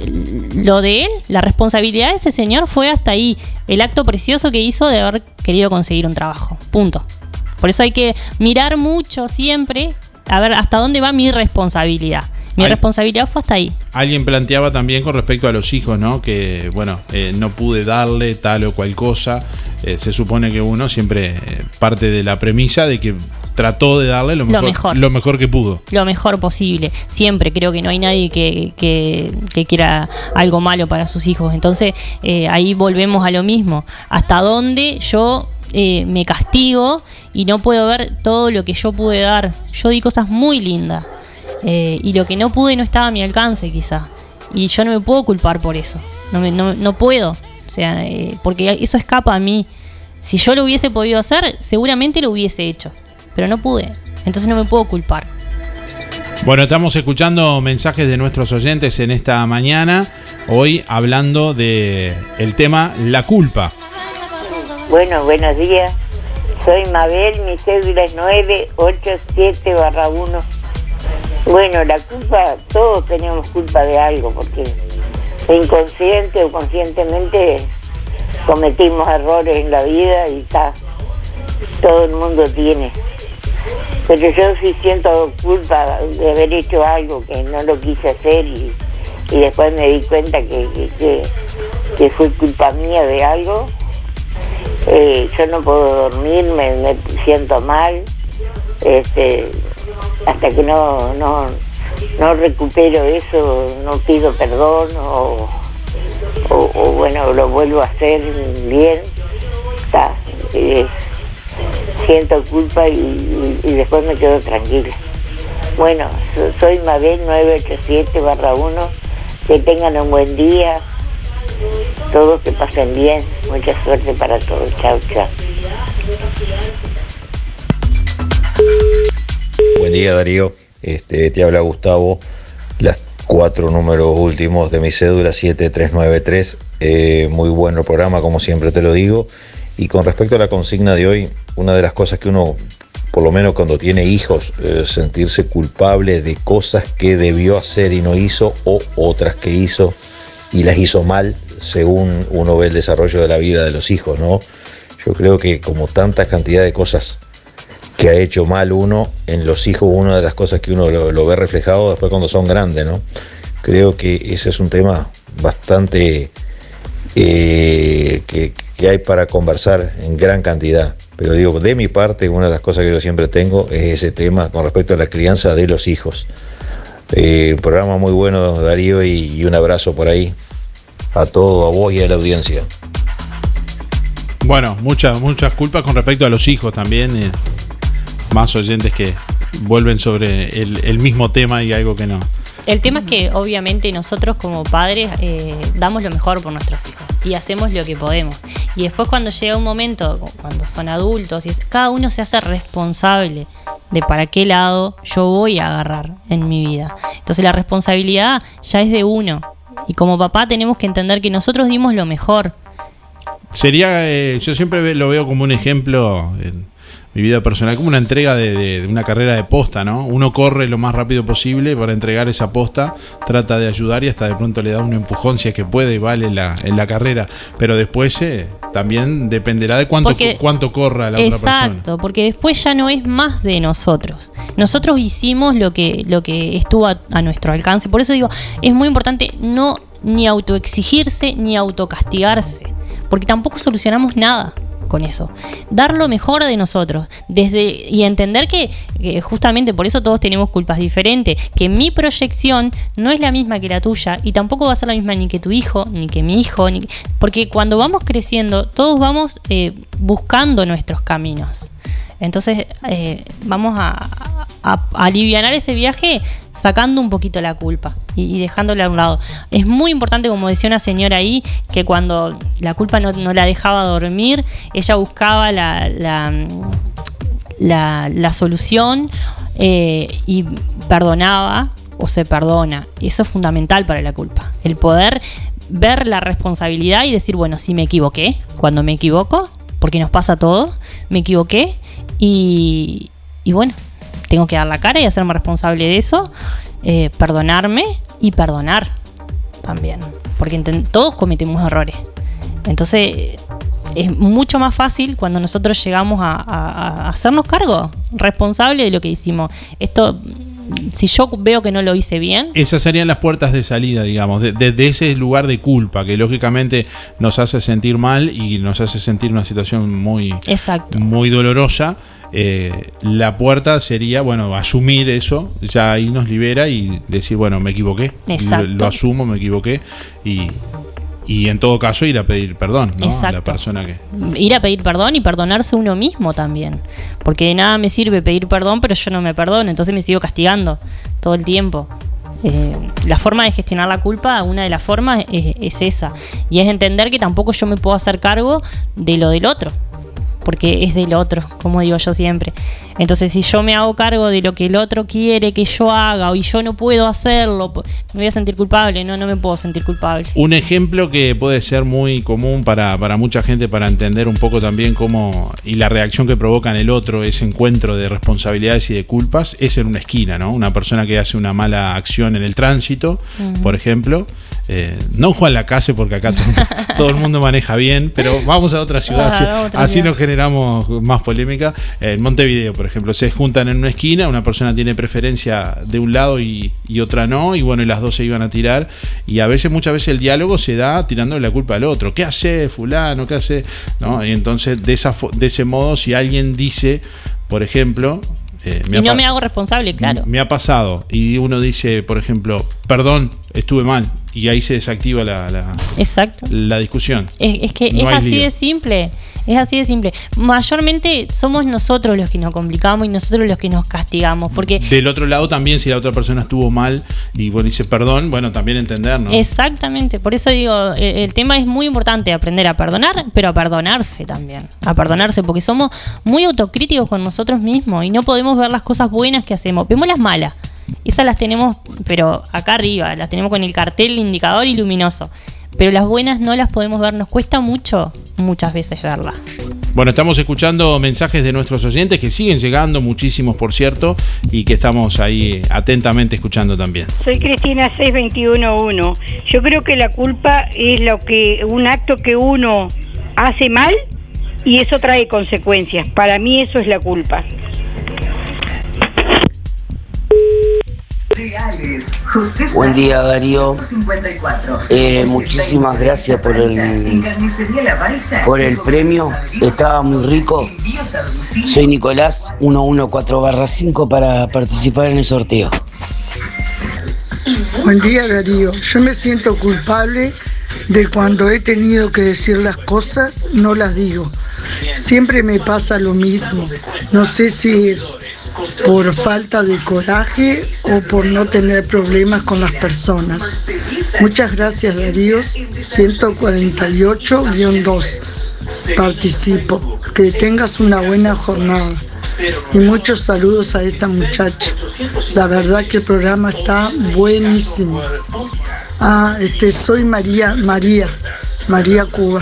lo de él, la responsabilidad de ese señor fue hasta ahí, el acto precioso que hizo de haber querido conseguir un trabajo. Punto. Por eso hay que mirar mucho siempre a ver hasta dónde va mi responsabilidad. Mi Ay. responsabilidad fue hasta ahí. Alguien planteaba también con respecto a los hijos, ¿no? Que, bueno, eh, no pude darle tal o cual cosa. Eh, se supone que uno siempre eh, parte de la premisa de que trató de darle lo Lo mejor, lo mejor que pudo. Lo mejor posible. Siempre creo que no hay nadie que, que- que quiera algo malo para sus hijos. Entonces eh, ahí volvemos a lo mismo. Hasta dónde yo eh, me castigo y no puedo ver todo lo que yo pude dar. Yo di cosas muy lindas. eh, y lo que no pude no estaba a mi alcance quizá. Y yo no me puedo culpar por eso. No, me- no, no puedo. O sea, eh, porque eso escapa a mí. Si yo lo hubiese podido hacer, seguramente lo hubiese hecho. Pero no pude. Entonces no me puedo culpar. Bueno, estamos escuchando mensajes de nuestros oyentes en esta mañana, hoy hablando de el tema la culpa. Bueno, buenos días. Soy Mabel, mi cédula es 987 barra 1. Bueno, la culpa, todos tenemos culpa de algo, porque inconsciente o conscientemente cometimos errores en la vida y está, todo el mundo tiene. Pero yo sí siento culpa de haber hecho algo que no lo quise hacer y, y después me di cuenta que, que- que- fue culpa mía de algo. Eh, yo no puedo dormir, me, me siento mal, este, hasta que no, no, no recupero eso, no pido perdón o, o- bueno, lo vuelvo a hacer bien, está, siento culpa y, después me quedo tranquila. Bueno, so- soy Mabel 987 barra 1, que tengan un buen día, todos que pasen bien, mucha suerte para todos, chao, chao. Buen día Darío, este, te habla Gustavo, las cuatro números últimos de mi cédula 7393, eh, muy bueno programa como siempre te lo digo, y con respecto a la consigna de hoy, una de las cosas que uno, por lo menos cuando tiene hijos, eh, sentirse culpable de cosas que debió hacer y no hizo, o otras que hizo y las hizo mal, según uno ve el desarrollo de la vida de los hijos, ¿no? Yo creo que como tanta cantidad de cosas que ha hecho mal uno en los hijos, una de las cosas que uno lo, ve reflejado después cuando son grandes, ¿no? Creo que ese es un tema bastante eh, que, que hay para conversar en gran cantidad. Pero digo, de mi parte, una de las cosas que yo siempre tengo es ese tema con respecto a la crianza de los hijos. Eh, programa muy bueno, Darío, y, un abrazo por ahí a todo, a vos y a la audiencia. Bueno, muchas, muchas culpas con respecto a los hijos también. eh, más oyentes que vuelven sobre el mismo tema y algo que no. El tema es que obviamente nosotros como padres eh, damos lo mejor por nuestros hijos y hacemos lo que podemos. Y después cuando llega un momento, cuando son adultos, y cada uno se hace responsable de para qué lado yo voy a agarrar en mi vida. Entonces la responsabilidad ya es de uno. Y como papá tenemos que entender que nosotros dimos lo mejor. Sería, eh, yo siempre lo veo como un ejemplo, mi vida personal, como una entrega de, de- de una carrera de posta, ¿no? Uno corre lo más rápido posible para entregar esa posta, trata de ayudar y hasta de pronto le da un empujón si es que puede y vale la, en la carrera. Pero después eh, también dependerá de cuánto, Porque- cuánto corra la otra persona. Exacto, porque después ya no es más de nosotros. Nosotros hicimos lo que, lo que estuvo a, a nuestro alcance. Por eso digo, es muy importante no ni autoexigirse ni autocastigarse, porque tampoco solucionamos nada con eso. Dar lo mejor de nosotros desde y entender que, justamente por eso todos tenemos culpas diferentes, que mi proyección no es la misma que la tuya y tampoco va a ser la misma ni que tu hijo, ni que mi hijo, ni porque cuando vamos creciendo todos vamos eh, buscando nuestros caminos. Entonces eh, vamos a, a, a alivianar ese viaje sacando un poquito la culpa y, dejándola a un lado. Es muy importante, como decía una señora ahí, que cuando la culpa no, la dejaba dormir, ella buscaba la- la solución eh, y perdonaba o se perdona. Eso es fundamental para la culpa. El poder ver la responsabilidad y decir, bueno, si me equivoqué, cuando me equivoco, porque nos pasa a todos, me equivoqué y, bueno, tengo que dar la cara y hacerme responsable de eso, eh, perdonarme y perdonar también, porque todos cometemos errores. Entonces es mucho más fácil cuando nosotros llegamos a, a- a hacernos cargo, responsable de lo que hicimos. Esto, si yo veo que no lo hice bien, Esas serían las puertas de salida, digamos, de- desde ese lugar de culpa que lógicamente nos hace sentir mal y nos hace sentir una situación muy, Exacto. muy dolorosa. eh, la puerta sería, bueno, asumir eso, ya ahí nos libera y decir, bueno, me equivoqué. Exacto. Lo, lo asumo, me equivoqué y, y en todo caso ir a pedir perdón ¿no? a la persona que... ir a pedir perdón y perdonarse uno mismo también. Porque de nada me sirve pedir perdón, pero yo no me perdono, entonces me sigo castigando todo el tiempo. Eh, la forma de gestionar la culpa, una de las formas es, es esa. Y es entender que tampoco yo me puedo hacer cargo de lo del otro. Porque es del otro, como digo yo siempre. Entonces, si yo me hago cargo de lo que el otro quiere que yo haga y yo no puedo hacerlo, me voy a sentir culpable. No, no me puedo sentir culpable. Un ejemplo que puede ser muy común para, para mucha gente para entender un poco también cómo y la reacción que provoca en el otro ese encuentro de responsabilidades y de culpas es en una esquina, ¿no? Una persona que hace una mala acción en el tránsito, por ejemplo. Eh, no Juan Lacase porque acá todo, *laughs* todo el mundo maneja bien, pero vamos a otra ciudad, Ah, así, nos generamos más polémica. En Montevideo, por ejemplo, se juntan en una esquina, una persona tiene preferencia de un lado y, y otra no, y bueno, y las dos se iban a tirar, y a veces, muchas veces el diálogo se da tirándole la culpa al otro. ¿Qué hace fulano? ¿Qué hace? ¿No? Y entonces, de, esa, fo- de ese modo, si alguien dice, por ejemplo... eh, Y no me hago responsable, claro. me ha pasado y uno dice, por ejemplo, perdón, estuve mal, y ahí se desactiva la, la, Exacto. la discusión. Es, es que No es así lío. de simple. Es así de simple. Mayormente somos nosotros los que nos complicamos y nosotros los que nos castigamos. Porque Del otro lado también, si la otra persona estuvo mal y bueno, dice perdón, bueno, también entender, ¿no? Exactamente, por eso digo, el, el tema es muy importante aprender a perdonar, pero a perdonarse también, a perdonarse, porque somos muy autocríticos con nosotros mismos y no podemos ver las cosas buenas que hacemos, vemos las malas, esas las tenemos, pero acá arriba, las tenemos con el cartel, el indicador y luminoso, pero las buenas no las podemos ver, nos cuesta mucho muchas veces verlas. Bueno, estamos escuchando mensajes de nuestros oyentes que siguen llegando, muchísimos por cierto, y que estamos ahí atentamente escuchando también. Soy Cristina 6211. Yo creo que la culpa es lo que un acto que uno hace mal y eso trae consecuencias. Para mí eso es la culpa. Buen día Darío. Eh, muchísimas gracias por el, por el premio. Estaba muy rico. Soy Nicolás 114 5 para participar en el sorteo. Buen día Darío, yo me siento culpable de cuando he tenido que decir las cosas, no las digo. Siempre me pasa lo mismo. No sé si es por falta de coraje o por no tener problemas con las personas. Muchas gracias Darío, 148-2. Participo. Que tengas una buena jornada. Y muchos saludos a esta muchacha. La verdad que el programa está buenísimo. Ah, este, soy María, María, María Cuba.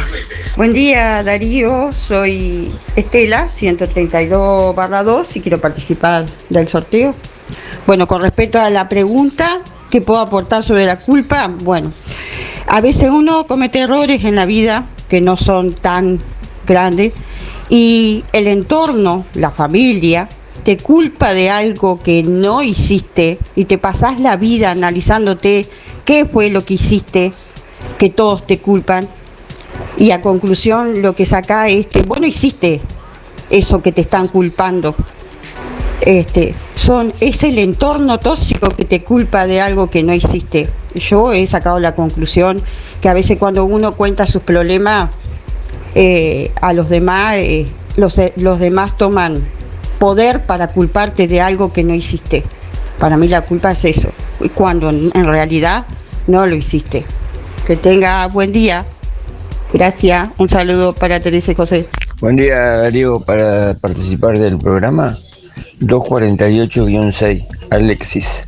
Buen día Darío, soy Estela, 132 barra 2 y quiero participar del sorteo. Bueno, con respecto a la pregunta, ¿qué puedo aportar sobre la culpa? Bueno, a veces uno comete errores en la vida que no son tan grandes y el entorno, la familia, te culpa de algo que no hiciste y te pasás la vida analizándote qué fue lo que hiciste, que todos te culpan. Y a conclusión lo que saca es que vos no hiciste eso que te están culpando. Este, son, es el entorno tóxico que te culpa de algo que no hiciste. Yo he sacado la conclusión que a veces cuando uno cuenta sus problemas eh, a los demás, eh, los, los demás toman poder para culparte de algo que no hiciste. Para mí la culpa es eso, cuando en realidad no lo hiciste. Que tenga buen día. Gracias. Un saludo para Teresa y José. Buen día, Darío, para participar del programa. 248-6, Alexis.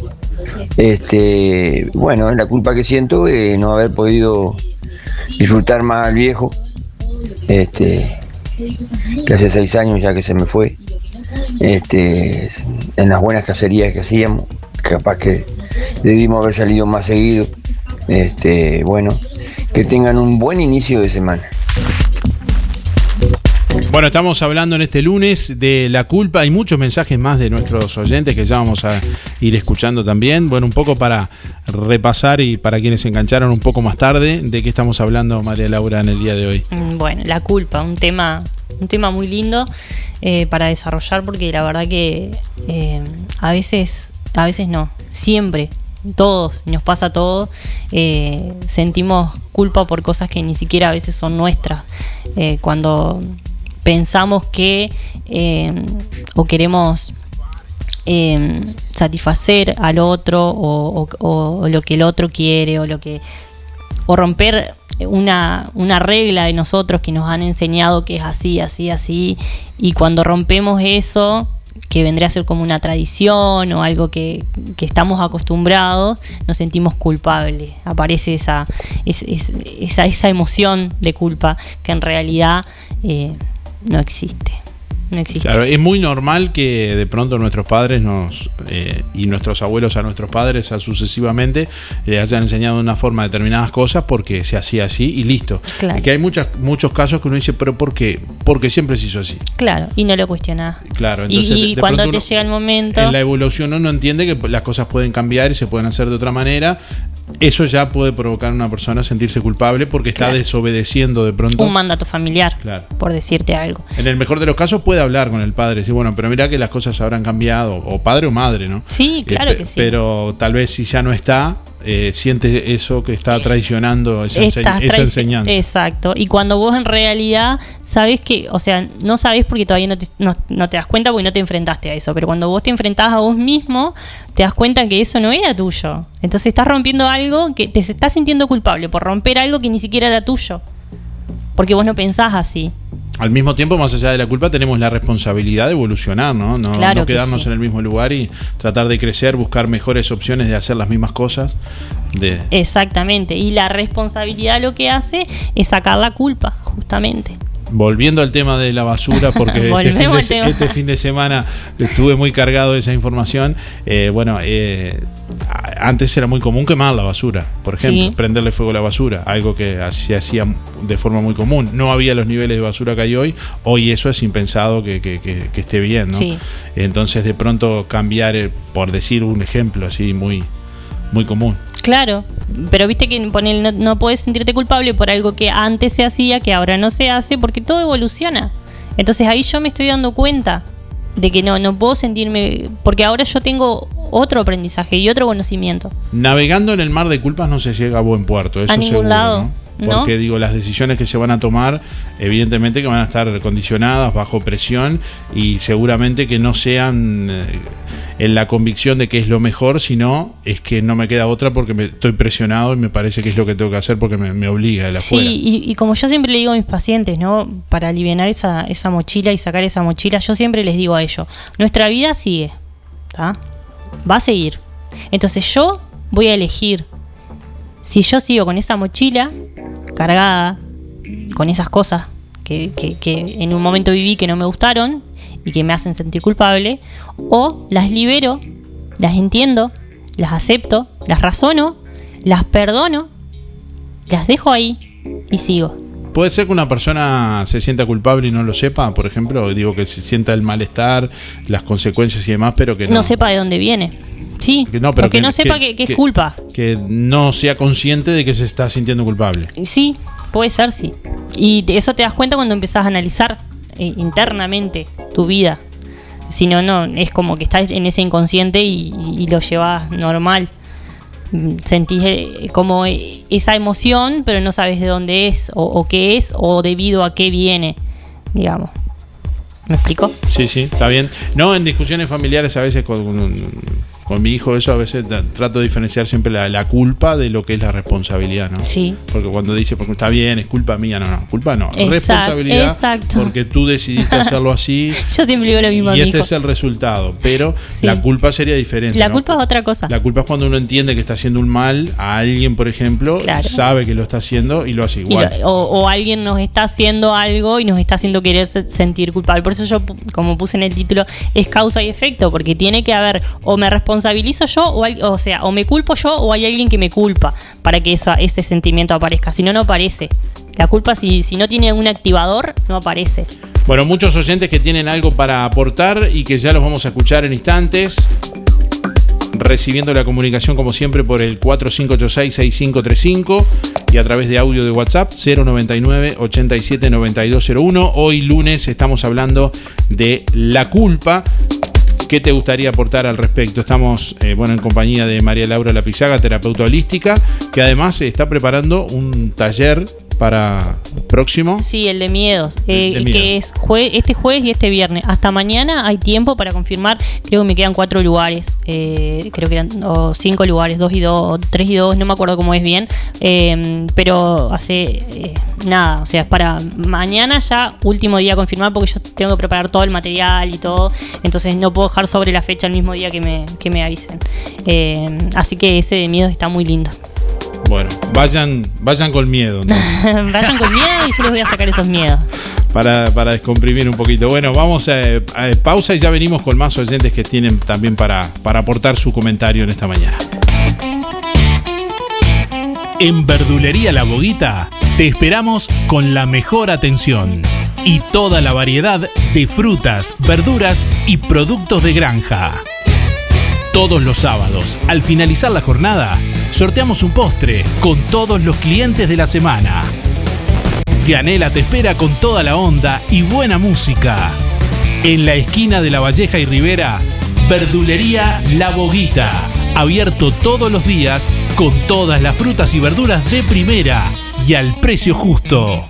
Este, bueno, la culpa que siento es no haber podido disfrutar más al viejo. Este, que hace seis años ya que se me fue. Este, en las buenas cacerías que hacíamos, capaz que debimos haber salido más seguido. Este, bueno, que tengan un buen inicio de semana. Bueno, estamos hablando en este lunes de la culpa. Hay muchos mensajes más de nuestros oyentes que ya vamos a ir escuchando también. Bueno, un poco para repasar y para quienes se engancharon un poco más tarde, ¿de qué estamos hablando, María Laura, en el día de hoy? Mm, Bueno, la culpa, un tema, un tema muy lindo eh, para desarrollar porque la verdad que eh, a veces, a veces no, siempre, todos, nos pasa todo, eh, sentimos culpa por cosas que ni siquiera a veces son nuestras. Cuando pensamos que o queremos satisfacer al otro o, o- o lo que el otro quiere o lo que o romper una, una regla de nosotros que nos han enseñado que es así, así, así y cuando rompemos eso que vendría a ser como una tradición o algo que, que estamos acostumbrados, nos sentimos culpables. Aparece esa, es- es- esa, esa emoción de culpa que en realidad eh, no existe. No existe. Claro, es muy normal que de pronto nuestros padres nos eh, y nuestros abuelos a nuestros padres a sucesivamente le hayan enseñado de una forma determinadas cosas porque se hacía así y listo. Claro. Y que hay muchas, muchos casos que uno dice, pero ¿por qué? Porque siempre se hizo así. Claro, y no lo cuestionás. Claro, entonces y, cuando te llega el momento... En la evolución uno entiende que las cosas pueden cambiar y se pueden hacer de otra manera. Eso ya puede provocar a una persona sentirse culpable porque está Claro. desobedeciendo de pronto. un mandato familiar, Claro. por decirte algo. En el mejor de los casos puede hablar con el padre, decir, bueno, pero mira que las cosas habrán cambiado, o padre o madre, ¿no? Sí, claro Eh, pe- que sí. Pero tal vez si ya no está, eh, siente eso que está traicionando esa, ense- esa enseñanza. Exacto. Y cuando vos en realidad sabés que, o sea, no sabés porque todavía no te, no, no te das cuenta porque no te enfrentaste a eso, pero cuando vos te enfrentás a vos mismo, te das cuenta que eso no era tuyo. Entonces estás rompiendo algo que te estás sintiendo culpable por romper algo que ni siquiera era tuyo. Porque vos no pensás así. Al mismo tiempo, más allá de la culpa, tenemos la responsabilidad de evolucionar, ¿no? No, Claro no que quedarnos sí. en el mismo lugar y tratar de crecer, buscar mejores opciones de hacer las mismas cosas. De, Exactamente. Y la responsabilidad lo que hace es sacar la culpa, justamente. Volviendo al tema de la basura, porque *laughs* este fin, de, este fin de semana estuve muy cargado de esa información. Eh, bueno, eh, antes era muy común quemar la basura, por ejemplo, Sí. prenderle fuego a la basura, algo que se hacía de forma muy común. No había los niveles de basura que hay hoy. Hoy eso es impensado que, que- que- que esté bien, ¿no? Sí. Entonces, de pronto cambiar, eh, por decir un ejemplo así muy, muy común. Claro, pero viste que no, no puedes sentirte culpable por algo que antes se hacía, que ahora no se hace, porque todo evoluciona. Entonces ahí yo me estoy dando cuenta de que no, no puedo sentirme, porque ahora yo tengo otro aprendizaje y otro conocimiento. Navegando en el mar de culpas no se llega a buen puerto, eso A ningún seguro, lado, ¿no? ¿No? Porque digo, las decisiones que se van a tomar, evidentemente que van a estar condicionadas, bajo presión y seguramente que no sean eh, en la convicción de que es lo mejor, sino es que no me queda otra porque me estoy presionado y me parece que es lo que tengo que hacer porque me, me obliga de la Sí, y como yo siempre le digo a mis pacientes, ¿no? Para aliviar esa, esa mochila y sacar esa mochila, yo siempre les digo a ellos, nuestra vida sigue, ¿tá? Va a seguir. Entonces yo voy a elegir si yo sigo con esa mochila cargada con esas cosas que, que- en un momento viví que no me gustaron y que me hacen sentir culpable, o las libero, las entiendo, las acepto, las razono, las perdono, las dejo ahí y sigo. Puede ser que una persona se sienta culpable y no lo sepa, por ejemplo, digo que se sienta el malestar, las consecuencias y demás, pero que No, no, sepa de dónde viene. Sí, Que no, pero que, que- no sepa que- es culpa. que no sea consciente de que se está sintiendo culpable. Sí, puede ser, sí. Y eso te das cuenta cuando empezás a analizar eh, internamente tu vida. Si no, no, es como que estás en ese inconsciente y, y lo llevas normal. Sentís eh, como esa emoción, pero no sabes de dónde es, o, qué es, o debido a qué viene, digamos. ¿Me explico? Sí, sí, está bien. No, en discusiones familiares a veces con, con- mi hijo, eso a veces trato de diferenciar siempre la, la culpa de lo que es la responsabilidad, ¿no? Sí. Porque cuando dice, porque está bien, es culpa mía, no, no, culpa no, Exacto, responsabilidad. exacto. Porque tú decidiste hacerlo así *laughs* Yo siempre digo lo mismo a y mi este hijo. es el resultado. Pero Sí. la culpa sería diferente. La ¿no? culpa es otra cosa. La culpa es cuando uno entiende que está haciendo un mal a alguien, por ejemplo, Claro. sabe que lo está haciendo y lo hace igual. lo- o, o alguien nos está haciendo algo y nos está haciendo querer se- sentir culpable. Por eso yo, como puse en el título, es causa y efecto, porque tiene que haber o me responsabilizo yo, o, o sea, o me culpo yo o hay alguien que me culpa para que eso, ese sentimiento aparezca. Si no, no aparece. La culpa, si, si no tiene un activador, no aparece. Bueno, muchos oyentes que tienen algo para aportar y que ya los vamos a escuchar en instantes. Recibiendo la comunicación como siempre por el 4586-6535 y a través de audio de WhatsApp 099-879201. Hoy lunes estamos hablando de la culpa. ¿Qué te gustaría aportar al respecto? Estamos eh, bueno, en compañía de María Laura Lapizaga, terapeuta holística, que además está preparando un taller para próximo. Sí, el de miedos, eh, de miedo. que es jue- este jueves y este viernes. Hasta mañana hay tiempo para confirmar. Creo que me quedan cuatro lugares. eh, creo que eran o cinco lugares, dos y dos, tres y dos, no me acuerdo cómo es bien. eh, pero hace eh, nada, o sea, es para mañana ya, último día a confirmar, porque yo tengo que preparar todo el material y todo. Entonces no puedo dejar sobre la fecha el mismo día que me, que me avisen. Eh, así que ese de miedos está muy lindo. Bueno, vayan, vayan con miedo *laughs* Vayan con miedo y yo les voy a sacar esos miedos. para, para descomprimir un poquito. Bueno, vamos a, a pausa y ya venimos con más oyentes que tienen también para, para aportar su comentario en esta mañana. En Verdulería La Boguita te esperamos con la mejor atención y toda la variedad de frutas, verduras y productos de granja. Todos los sábados, al finalizar la jornada, sorteamos un postre con todos los clientes de la semana. Cianela te espera con toda la onda y buena música. En la esquina de La Valleja y Rivera, Verdulería La Boguita. Abierto todos los días con todas las frutas y verduras de primera y al precio justo.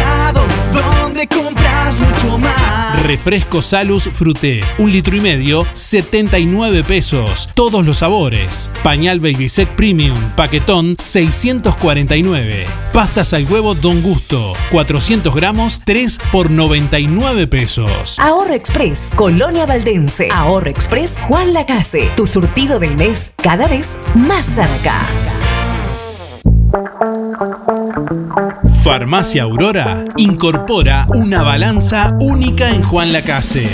donde compras mucho más. Refresco Salus Fruté, un litro y medio, 79 pesos. Todos los sabores. Pañal Baby Sec Premium, paquetón, 649. Pastas al huevo Don Gusto, 400 gramos, 3 por 99 pesos. Ahorro Express, Colonia Valdense. Ahorro Express, Juan Lacase. Tu surtido del mes cada vez más cerca. Farmacia Aurora incorpora una balanza única en Juan Lacase.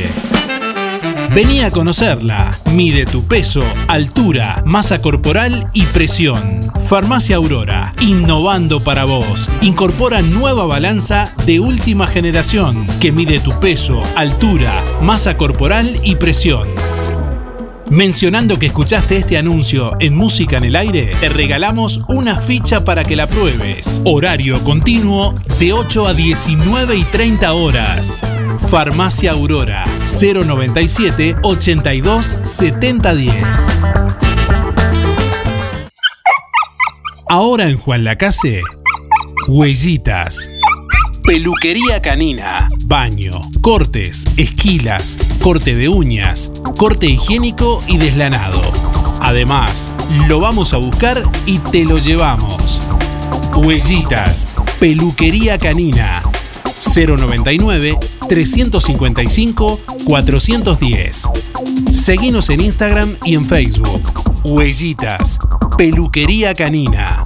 Vení a conocerla. Mide tu peso, altura, masa corporal y presión. Farmacia Aurora, innovando para vos. Incorpora nueva balanza de última generación que mide tu peso, altura, masa corporal y presión. Mencionando que escuchaste este anuncio en Música en el Aire, te regalamos una ficha para que la pruebes. Horario continuo de 8 a 19 y 30 horas. Farmacia Aurora 097 82 7010. Ahora en Juan Lacase, Huellitas. Peluquería canina, baño, cortes, esquilas, corte de uñas, corte higiénico y deslanado. Además, lo vamos a buscar y te lo llevamos. Huellitas, peluquería canina. 099 355 410. Seguinos en Instagram y en Facebook. Huellitas, peluquería canina.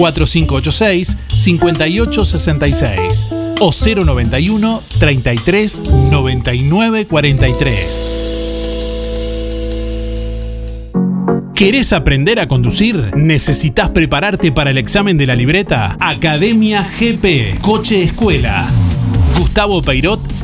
4586-5866 o 091 33 99 43. ¿Querés aprender a conducir? ¿Necesitas prepararte para el examen de la libreta? Academia GP, Coche Escuela. Gustavo Peirot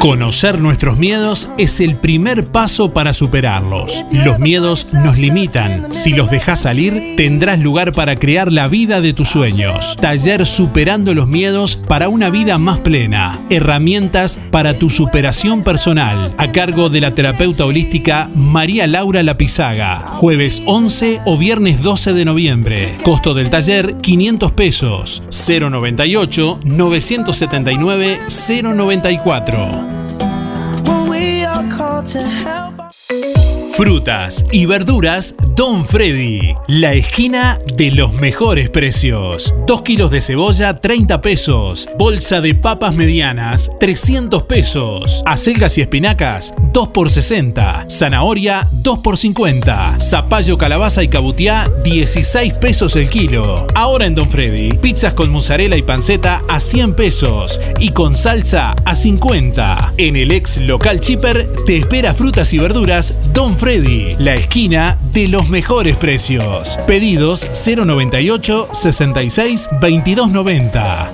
Conocer nuestros miedos es el primer paso para superarlos. Los miedos nos limitan. Si los dejas salir, tendrás lugar para crear la vida de tus sueños. Taller Superando los Miedos para una vida más plena. Herramientas para tu superación personal. A cargo de la terapeuta holística María Laura Lapizaga. Jueves 11 o viernes 12 de noviembre. Costo del taller 500 pesos. 098 979 094. to help. Frutas y verduras Don Freddy, la esquina de los mejores precios. 2 kilos de cebolla, 30 pesos. Bolsa de papas medianas, 300 pesos. Acelgas y espinacas, 2 por 60. Zanahoria, 2 por 50. Zapallo, calabaza y cabutiá, 16 pesos el kilo. Ahora en Don Freddy, pizzas con mozzarella y panceta a 100 pesos y con salsa a 50. En el ex local Chipper te espera frutas y verduras Don Freddy, la esquina de los mejores precios. Pedidos 098 66 2290.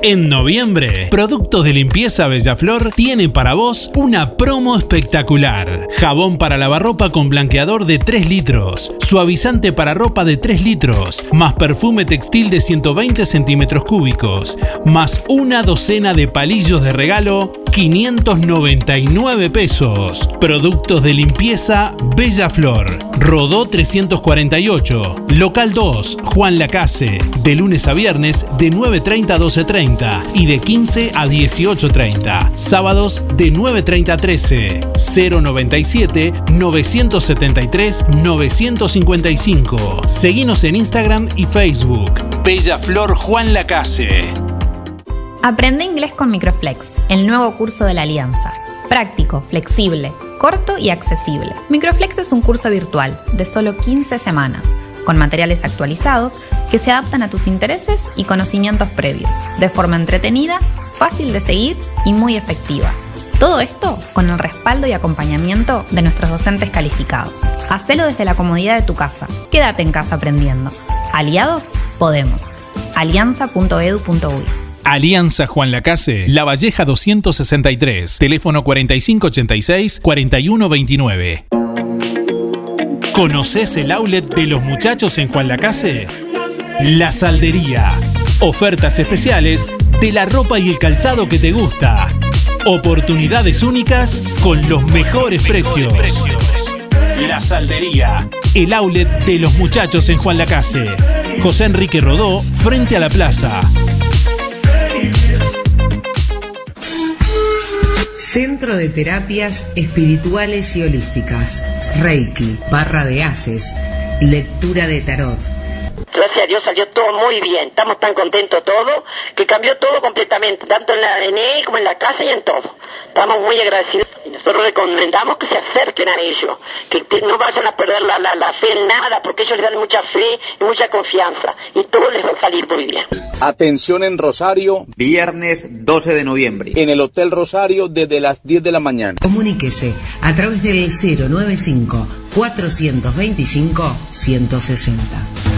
En noviembre, Productos de Limpieza Bellaflor tiene para vos una promo espectacular. Jabón para lavarropa con blanqueador de 3 litros, suavizante para ropa de 3 litros, más perfume textil de 120 centímetros cúbicos, más una docena de palillos de regalo 599 pesos. Productos de limpieza Bella Flor. Rodó 348. Local 2, Juan Lacase. De lunes a viernes de 9.30 a 12.30 y de 15 a 18.30. Sábados de 9.30 a 13. 097 973 955. Seguinos en Instagram y Facebook. Bella Flor Juan Lacase. Aprende inglés con Microflex, el nuevo curso de la Alianza. Práctico, flexible, corto y accesible. Microflex es un curso virtual de solo 15 semanas, con materiales actualizados que se adaptan a tus intereses y conocimientos previos, de forma entretenida, fácil de seguir y muy efectiva. Todo esto con el respaldo y acompañamiento de nuestros docentes calificados. Hacelo desde la comodidad de tu casa. Quédate en casa aprendiendo. Aliados, podemos. alianza.edu.uy Alianza Juan Lacase, La Valleja 263, teléfono 4586-4129. ¿Conoces el outlet de los muchachos en Juan Lacase? La Saldería. Ofertas especiales de la ropa y el calzado que te gusta. Oportunidades únicas con los mejores precios. La Saldería. El outlet de los muchachos en Juan Lacase. José Enrique Rodó, frente a la plaza. Centro de Terapias Espirituales y Holísticas. Reiki, barra de haces, lectura de tarot. Gracias a Dios salió todo muy bien. Estamos tan contentos todos que cambió todo completamente, tanto en la ADN como en la casa y en todo. Estamos muy agradecidos y nosotros recomendamos que se acerquen a ellos, que no vayan a perder la, la, la fe en nada, porque ellos les dan mucha fe y mucha confianza y todo les va a salir muy bien. Atención en Rosario, viernes 12 de noviembre, en el Hotel Rosario desde las 10 de la mañana. Comuníquese a través del 095 425 160.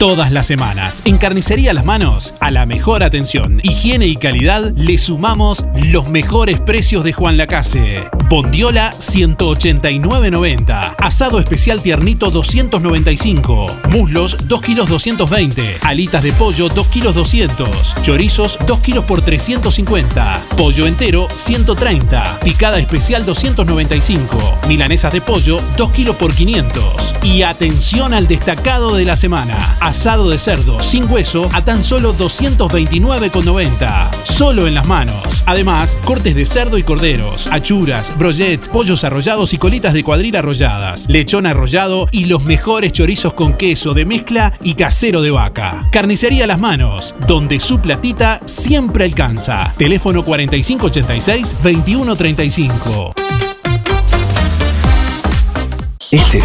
Todas las semanas, en Carnicería Las Manos, a la mejor atención, higiene y calidad, le sumamos los mejores precios de Juan Lacase. Bondiola 189.90. Asado especial tiernito 295. Muslos 2 kilos 220. Alitas de pollo 2 kilos 200. Chorizos 2 kilos por 350. Pollo entero 130. Picada especial 295. Milanesas de pollo 2 kilos por 500. Y atención al destacado de la semana. Asado de cerdo sin hueso a tan solo 229,90. Solo en las manos. Además, cortes de cerdo y corderos, achuras, brochets, pollos arrollados y colitas de cuadril arrolladas, lechón arrollado y los mejores chorizos con queso de mezcla y casero de vaca. Carnicería Las Manos, donde su platita siempre alcanza. Teléfono 4586-2135. Este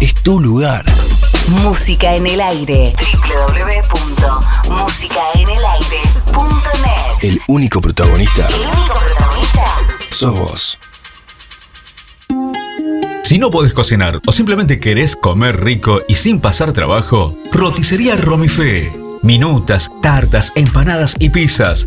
es tu lugar. Música en el aire. www.musicaenelaire.net. El único protagonista El único protagonista sos vos. Si no podés cocinar o simplemente querés comer rico y sin pasar trabajo, roticería Romifé. Minutas, tartas, empanadas y pizzas.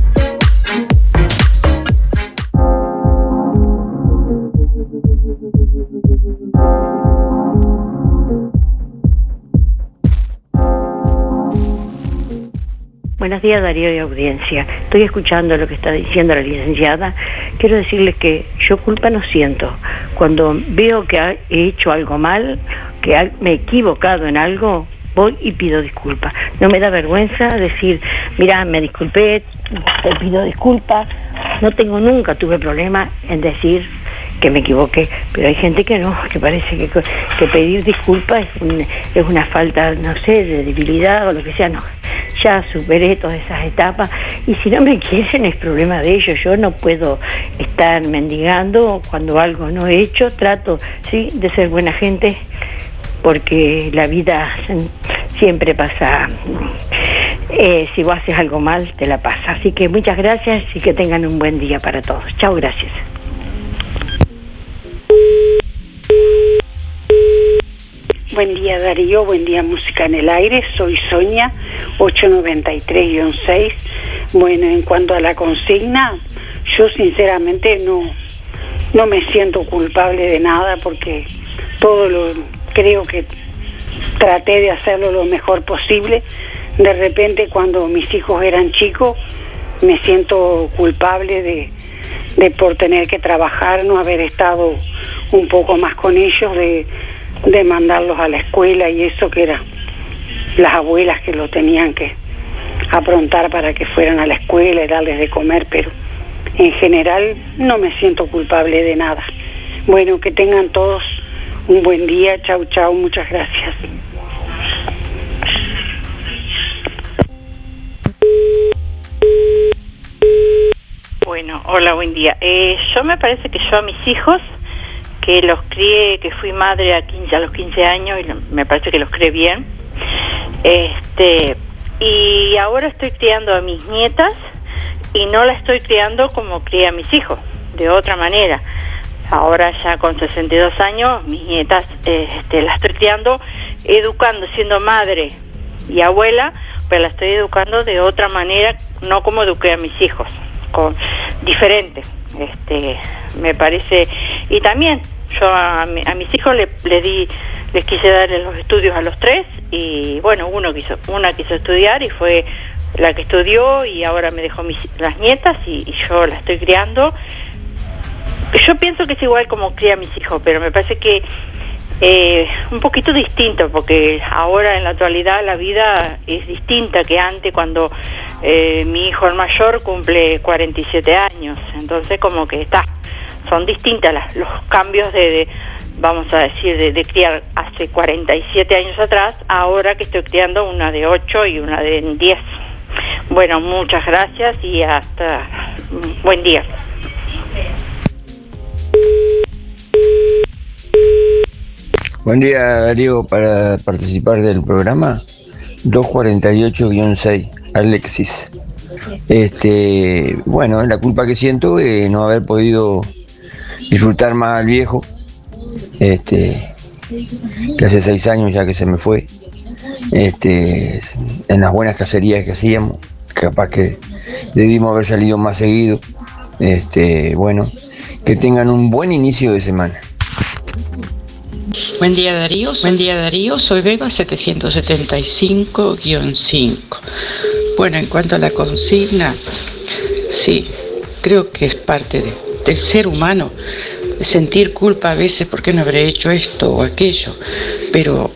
Buenos días Darío y audiencia. Estoy escuchando lo que está diciendo la licenciada. Quiero decirles que yo culpa no siento. Cuando veo que he hecho algo mal, que me he equivocado en algo, voy y pido disculpas. No me da vergüenza decir, mira, me disculpé, te pido disculpas. No tengo nunca, tuve problema en decir que me equivoqué, pero hay gente que no, que parece que, pedir disculpas es una falta, no sé, de debilidad o lo que sea, no. Ya superé todas esas etapas y si no me quieren es problema de ellos, yo no puedo estar mendigando cuando algo no he hecho, trato, sí, de ser buena gente porque la vida siempre pasa, eh, si vos haces algo mal, te la pasa. Así que muchas gracias y que tengan un buen día para todos. Chao, gracias. Buen día Darío, buen día Música en el Aire, soy Sonia, 893-6. Bueno, en cuanto a la consigna, yo sinceramente no, no me siento culpable de nada porque todo lo creo que traté de hacerlo lo mejor posible. De repente cuando mis hijos eran chicos me siento culpable de, de por tener que trabajar, no haber estado un poco más con ellos, de, de mandarlos a la escuela y eso que era las abuelas que lo tenían que aprontar para que fueran a la escuela y darles de comer, pero en general no me siento culpable de nada. Bueno, que tengan todos un buen día, chau chau, muchas gracias. Bueno, hola, buen día. Eh, yo me parece que yo a mis hijos, que los crié, que fui madre a, 15, a los 15 años, y me parece que los crié bien, este, y ahora estoy criando a mis nietas y no la estoy criando como crié a mis hijos, de otra manera. Ahora ya con 62 años, mis nietas este, las estoy criando, educando, siendo madre y abuela, pero la estoy educando de otra manera, no como eduqué a mis hijos, con diferente. Este, me parece y también yo a, mis hijos le, di les quise dar los estudios a los tres y bueno uno quiso una quiso estudiar y fue la que estudió y ahora me dejó mis, las nietas y, y yo la estoy criando. Yo pienso que es igual como cría a mis hijos pero me parece que eh, un poquito distinto, porque ahora en la actualidad la vida es distinta que antes cuando eh, mi hijo el mayor cumple 47 años, entonces como que está, son distintas las, los cambios de, vamos a decir, de, criar hace 47 años atrás, ahora que estoy criando una de 8 y una de 10. Bueno, muchas gracias y hasta buen día. Buen día, Darío, para participar del programa. 248-6, Alexis. Este, bueno, la culpa que siento es no haber podido disfrutar más al viejo, este, que hace seis años ya que se me fue, este, en las buenas cacerías que hacíamos, capaz que debimos haber salido más seguido. Este, bueno, que tengan un buen inicio de semana. Buen día Darío, buen día Darío, soy Beba 775-5. Bueno, en cuanto a la consigna, sí, creo que es parte del ser humano sentir culpa a veces porque no habré hecho esto o aquello, pero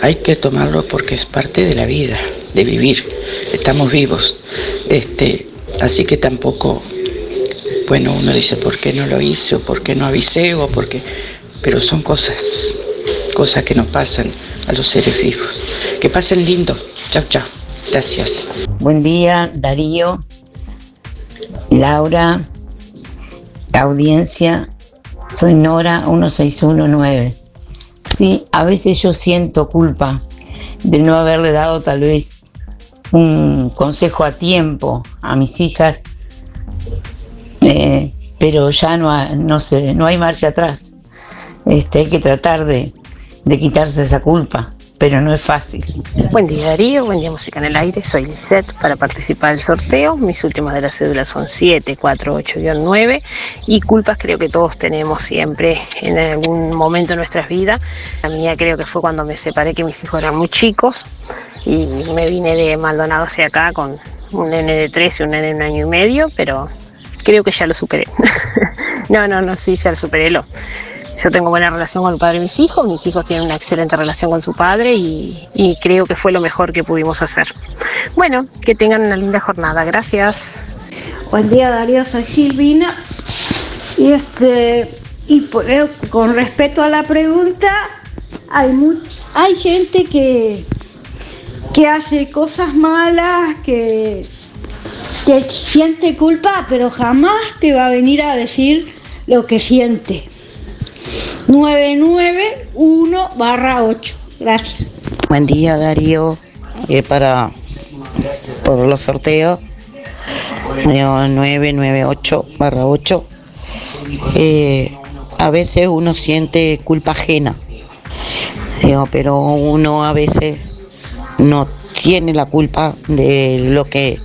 hay que tomarlo porque es parte de la vida, de vivir, estamos vivos. Este, así que tampoco, bueno, uno dice por qué no lo hice o por qué no avisé o por qué, pero son cosas cosas que nos pasan a los seres vivos. Que pasen lindo. Chao, chao. Gracias. Buen día, Darío, Laura, audiencia. Soy Nora 1619. Sí, a veces yo siento culpa de no haberle dado tal vez un consejo a tiempo a mis hijas, eh, pero ya no, no, sé, no hay marcha atrás. Este, hay que tratar de, de quitarse esa culpa, pero no es fácil. Buen día Darío, buen día Música en el Aire, soy Lisette para participar del sorteo. Mis últimos de la cédula son 7, 4, 8 9 y culpas creo que todos tenemos siempre en algún momento de nuestras vidas. La mía creo que fue cuando me separé que mis hijos eran muy chicos y me vine de Maldonado hacia acá con un nene de 13 y un nene de un año y medio, pero creo que ya lo superé. *laughs* no, no, no, sí, ya lo superé. Lo. Yo tengo buena relación con el padre de mis hijos, mis hijos tienen una excelente relación con su padre y, creo que fue lo mejor que pudimos hacer. Bueno, que tengan una linda jornada, gracias. Buen día Darío, soy Silvina. Y este y eh, con respecto a la pregunta, hay hay gente que, que hace cosas malas, que, que siente culpa, pero jamás te va a venir a decir lo que siente. 991 barra 8. Gracias. Buen día Darío. Eh, para por los sorteos 998 barra 8. Eh, a veces uno siente culpa ajena, pero uno a veces no tiene la culpa de lo que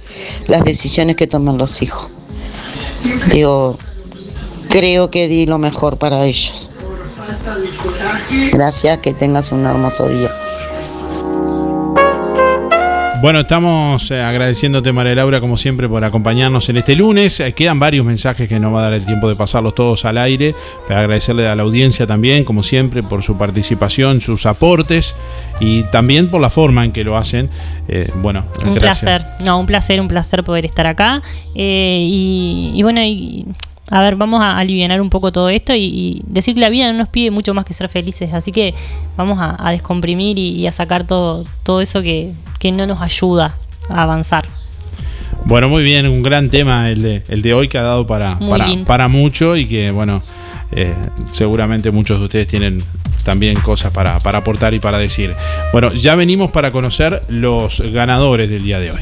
las decisiones que toman los hijos. Digo, creo que di lo mejor para ellos. Gracias, que tengas un hermoso día. Bueno, estamos eh, agradeciéndote, María Laura, como siempre, por acompañarnos en este lunes. Eh, quedan varios mensajes que no va a dar el tiempo de pasarlos todos al aire. Pero agradecerle a la audiencia también, como siempre, por su participación, sus aportes y también por la forma en que lo hacen. Eh, bueno, un placer. No, un placer, un placer poder estar acá. y, y, bueno, y a ver, vamos a aliviar un poco todo esto y, decir que la vida no nos pide mucho más que ser felices, así que vamos a, descomprimir y, a sacar todo, todo eso que, no nos ayuda a avanzar. Bueno, muy bien, un gran tema el de, el de hoy que ha dado para, para mucho y que, bueno, eh, seguramente muchos de ustedes tienen también cosas para, para aportar y para decir. Bueno, ya venimos para conocer los ganadores del día de hoy.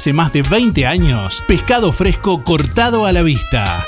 más de 20 años, pescado fresco cortado a la vista.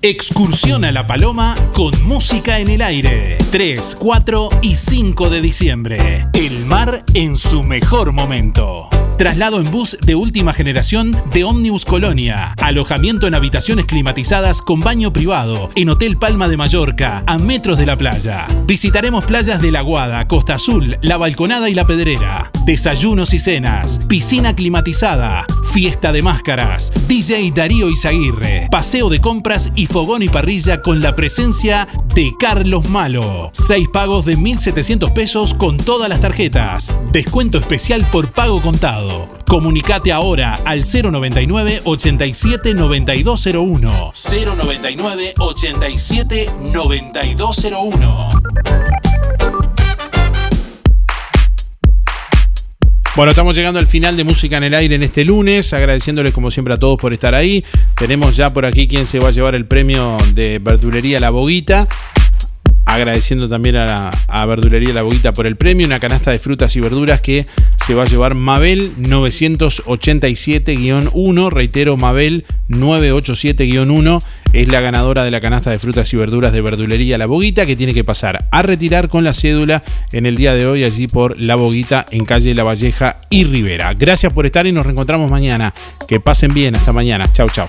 Excursión a La Paloma con música en el aire. 3, 4 y 5 de diciembre. El mar en su mejor momento. Traslado en bus de última generación de Omnibus Colonia. Alojamiento en habitaciones climatizadas con baño privado en Hotel Palma de Mallorca, a metros de la playa. Visitaremos playas de La Guada, Costa Azul, La Balconada y La Pedrera. Desayunos y cenas, piscina climatizada, fiesta de máscaras, DJ Darío Izaguirre, paseo de compras y fogón y parrilla con la presencia de Carlos Malo. Seis pagos de 1.700 pesos con todas las tarjetas. Descuento especial por pago contado. Comunicate ahora al 099 87 9201. 099 87 9201. Bueno, estamos llegando al final de Música en el Aire en este lunes, agradeciéndoles como siempre a todos por estar ahí. Tenemos ya por aquí quien se va a llevar el premio de verdulería La Boguita. Agradeciendo también a, la, Verdulería La Boguita por el premio, una canasta de frutas y verduras que se va a llevar Mabel 987-1, reitero, Mabel 987-1 es la ganadora de la canasta de frutas y verduras de Verdulería La Boguita que tiene que pasar a retirar con la cédula en el día de hoy allí por La Boguita en calle La Valleja y Rivera. Gracias por estar y nos reencontramos mañana. Que pasen bien, hasta mañana. Chau, chau.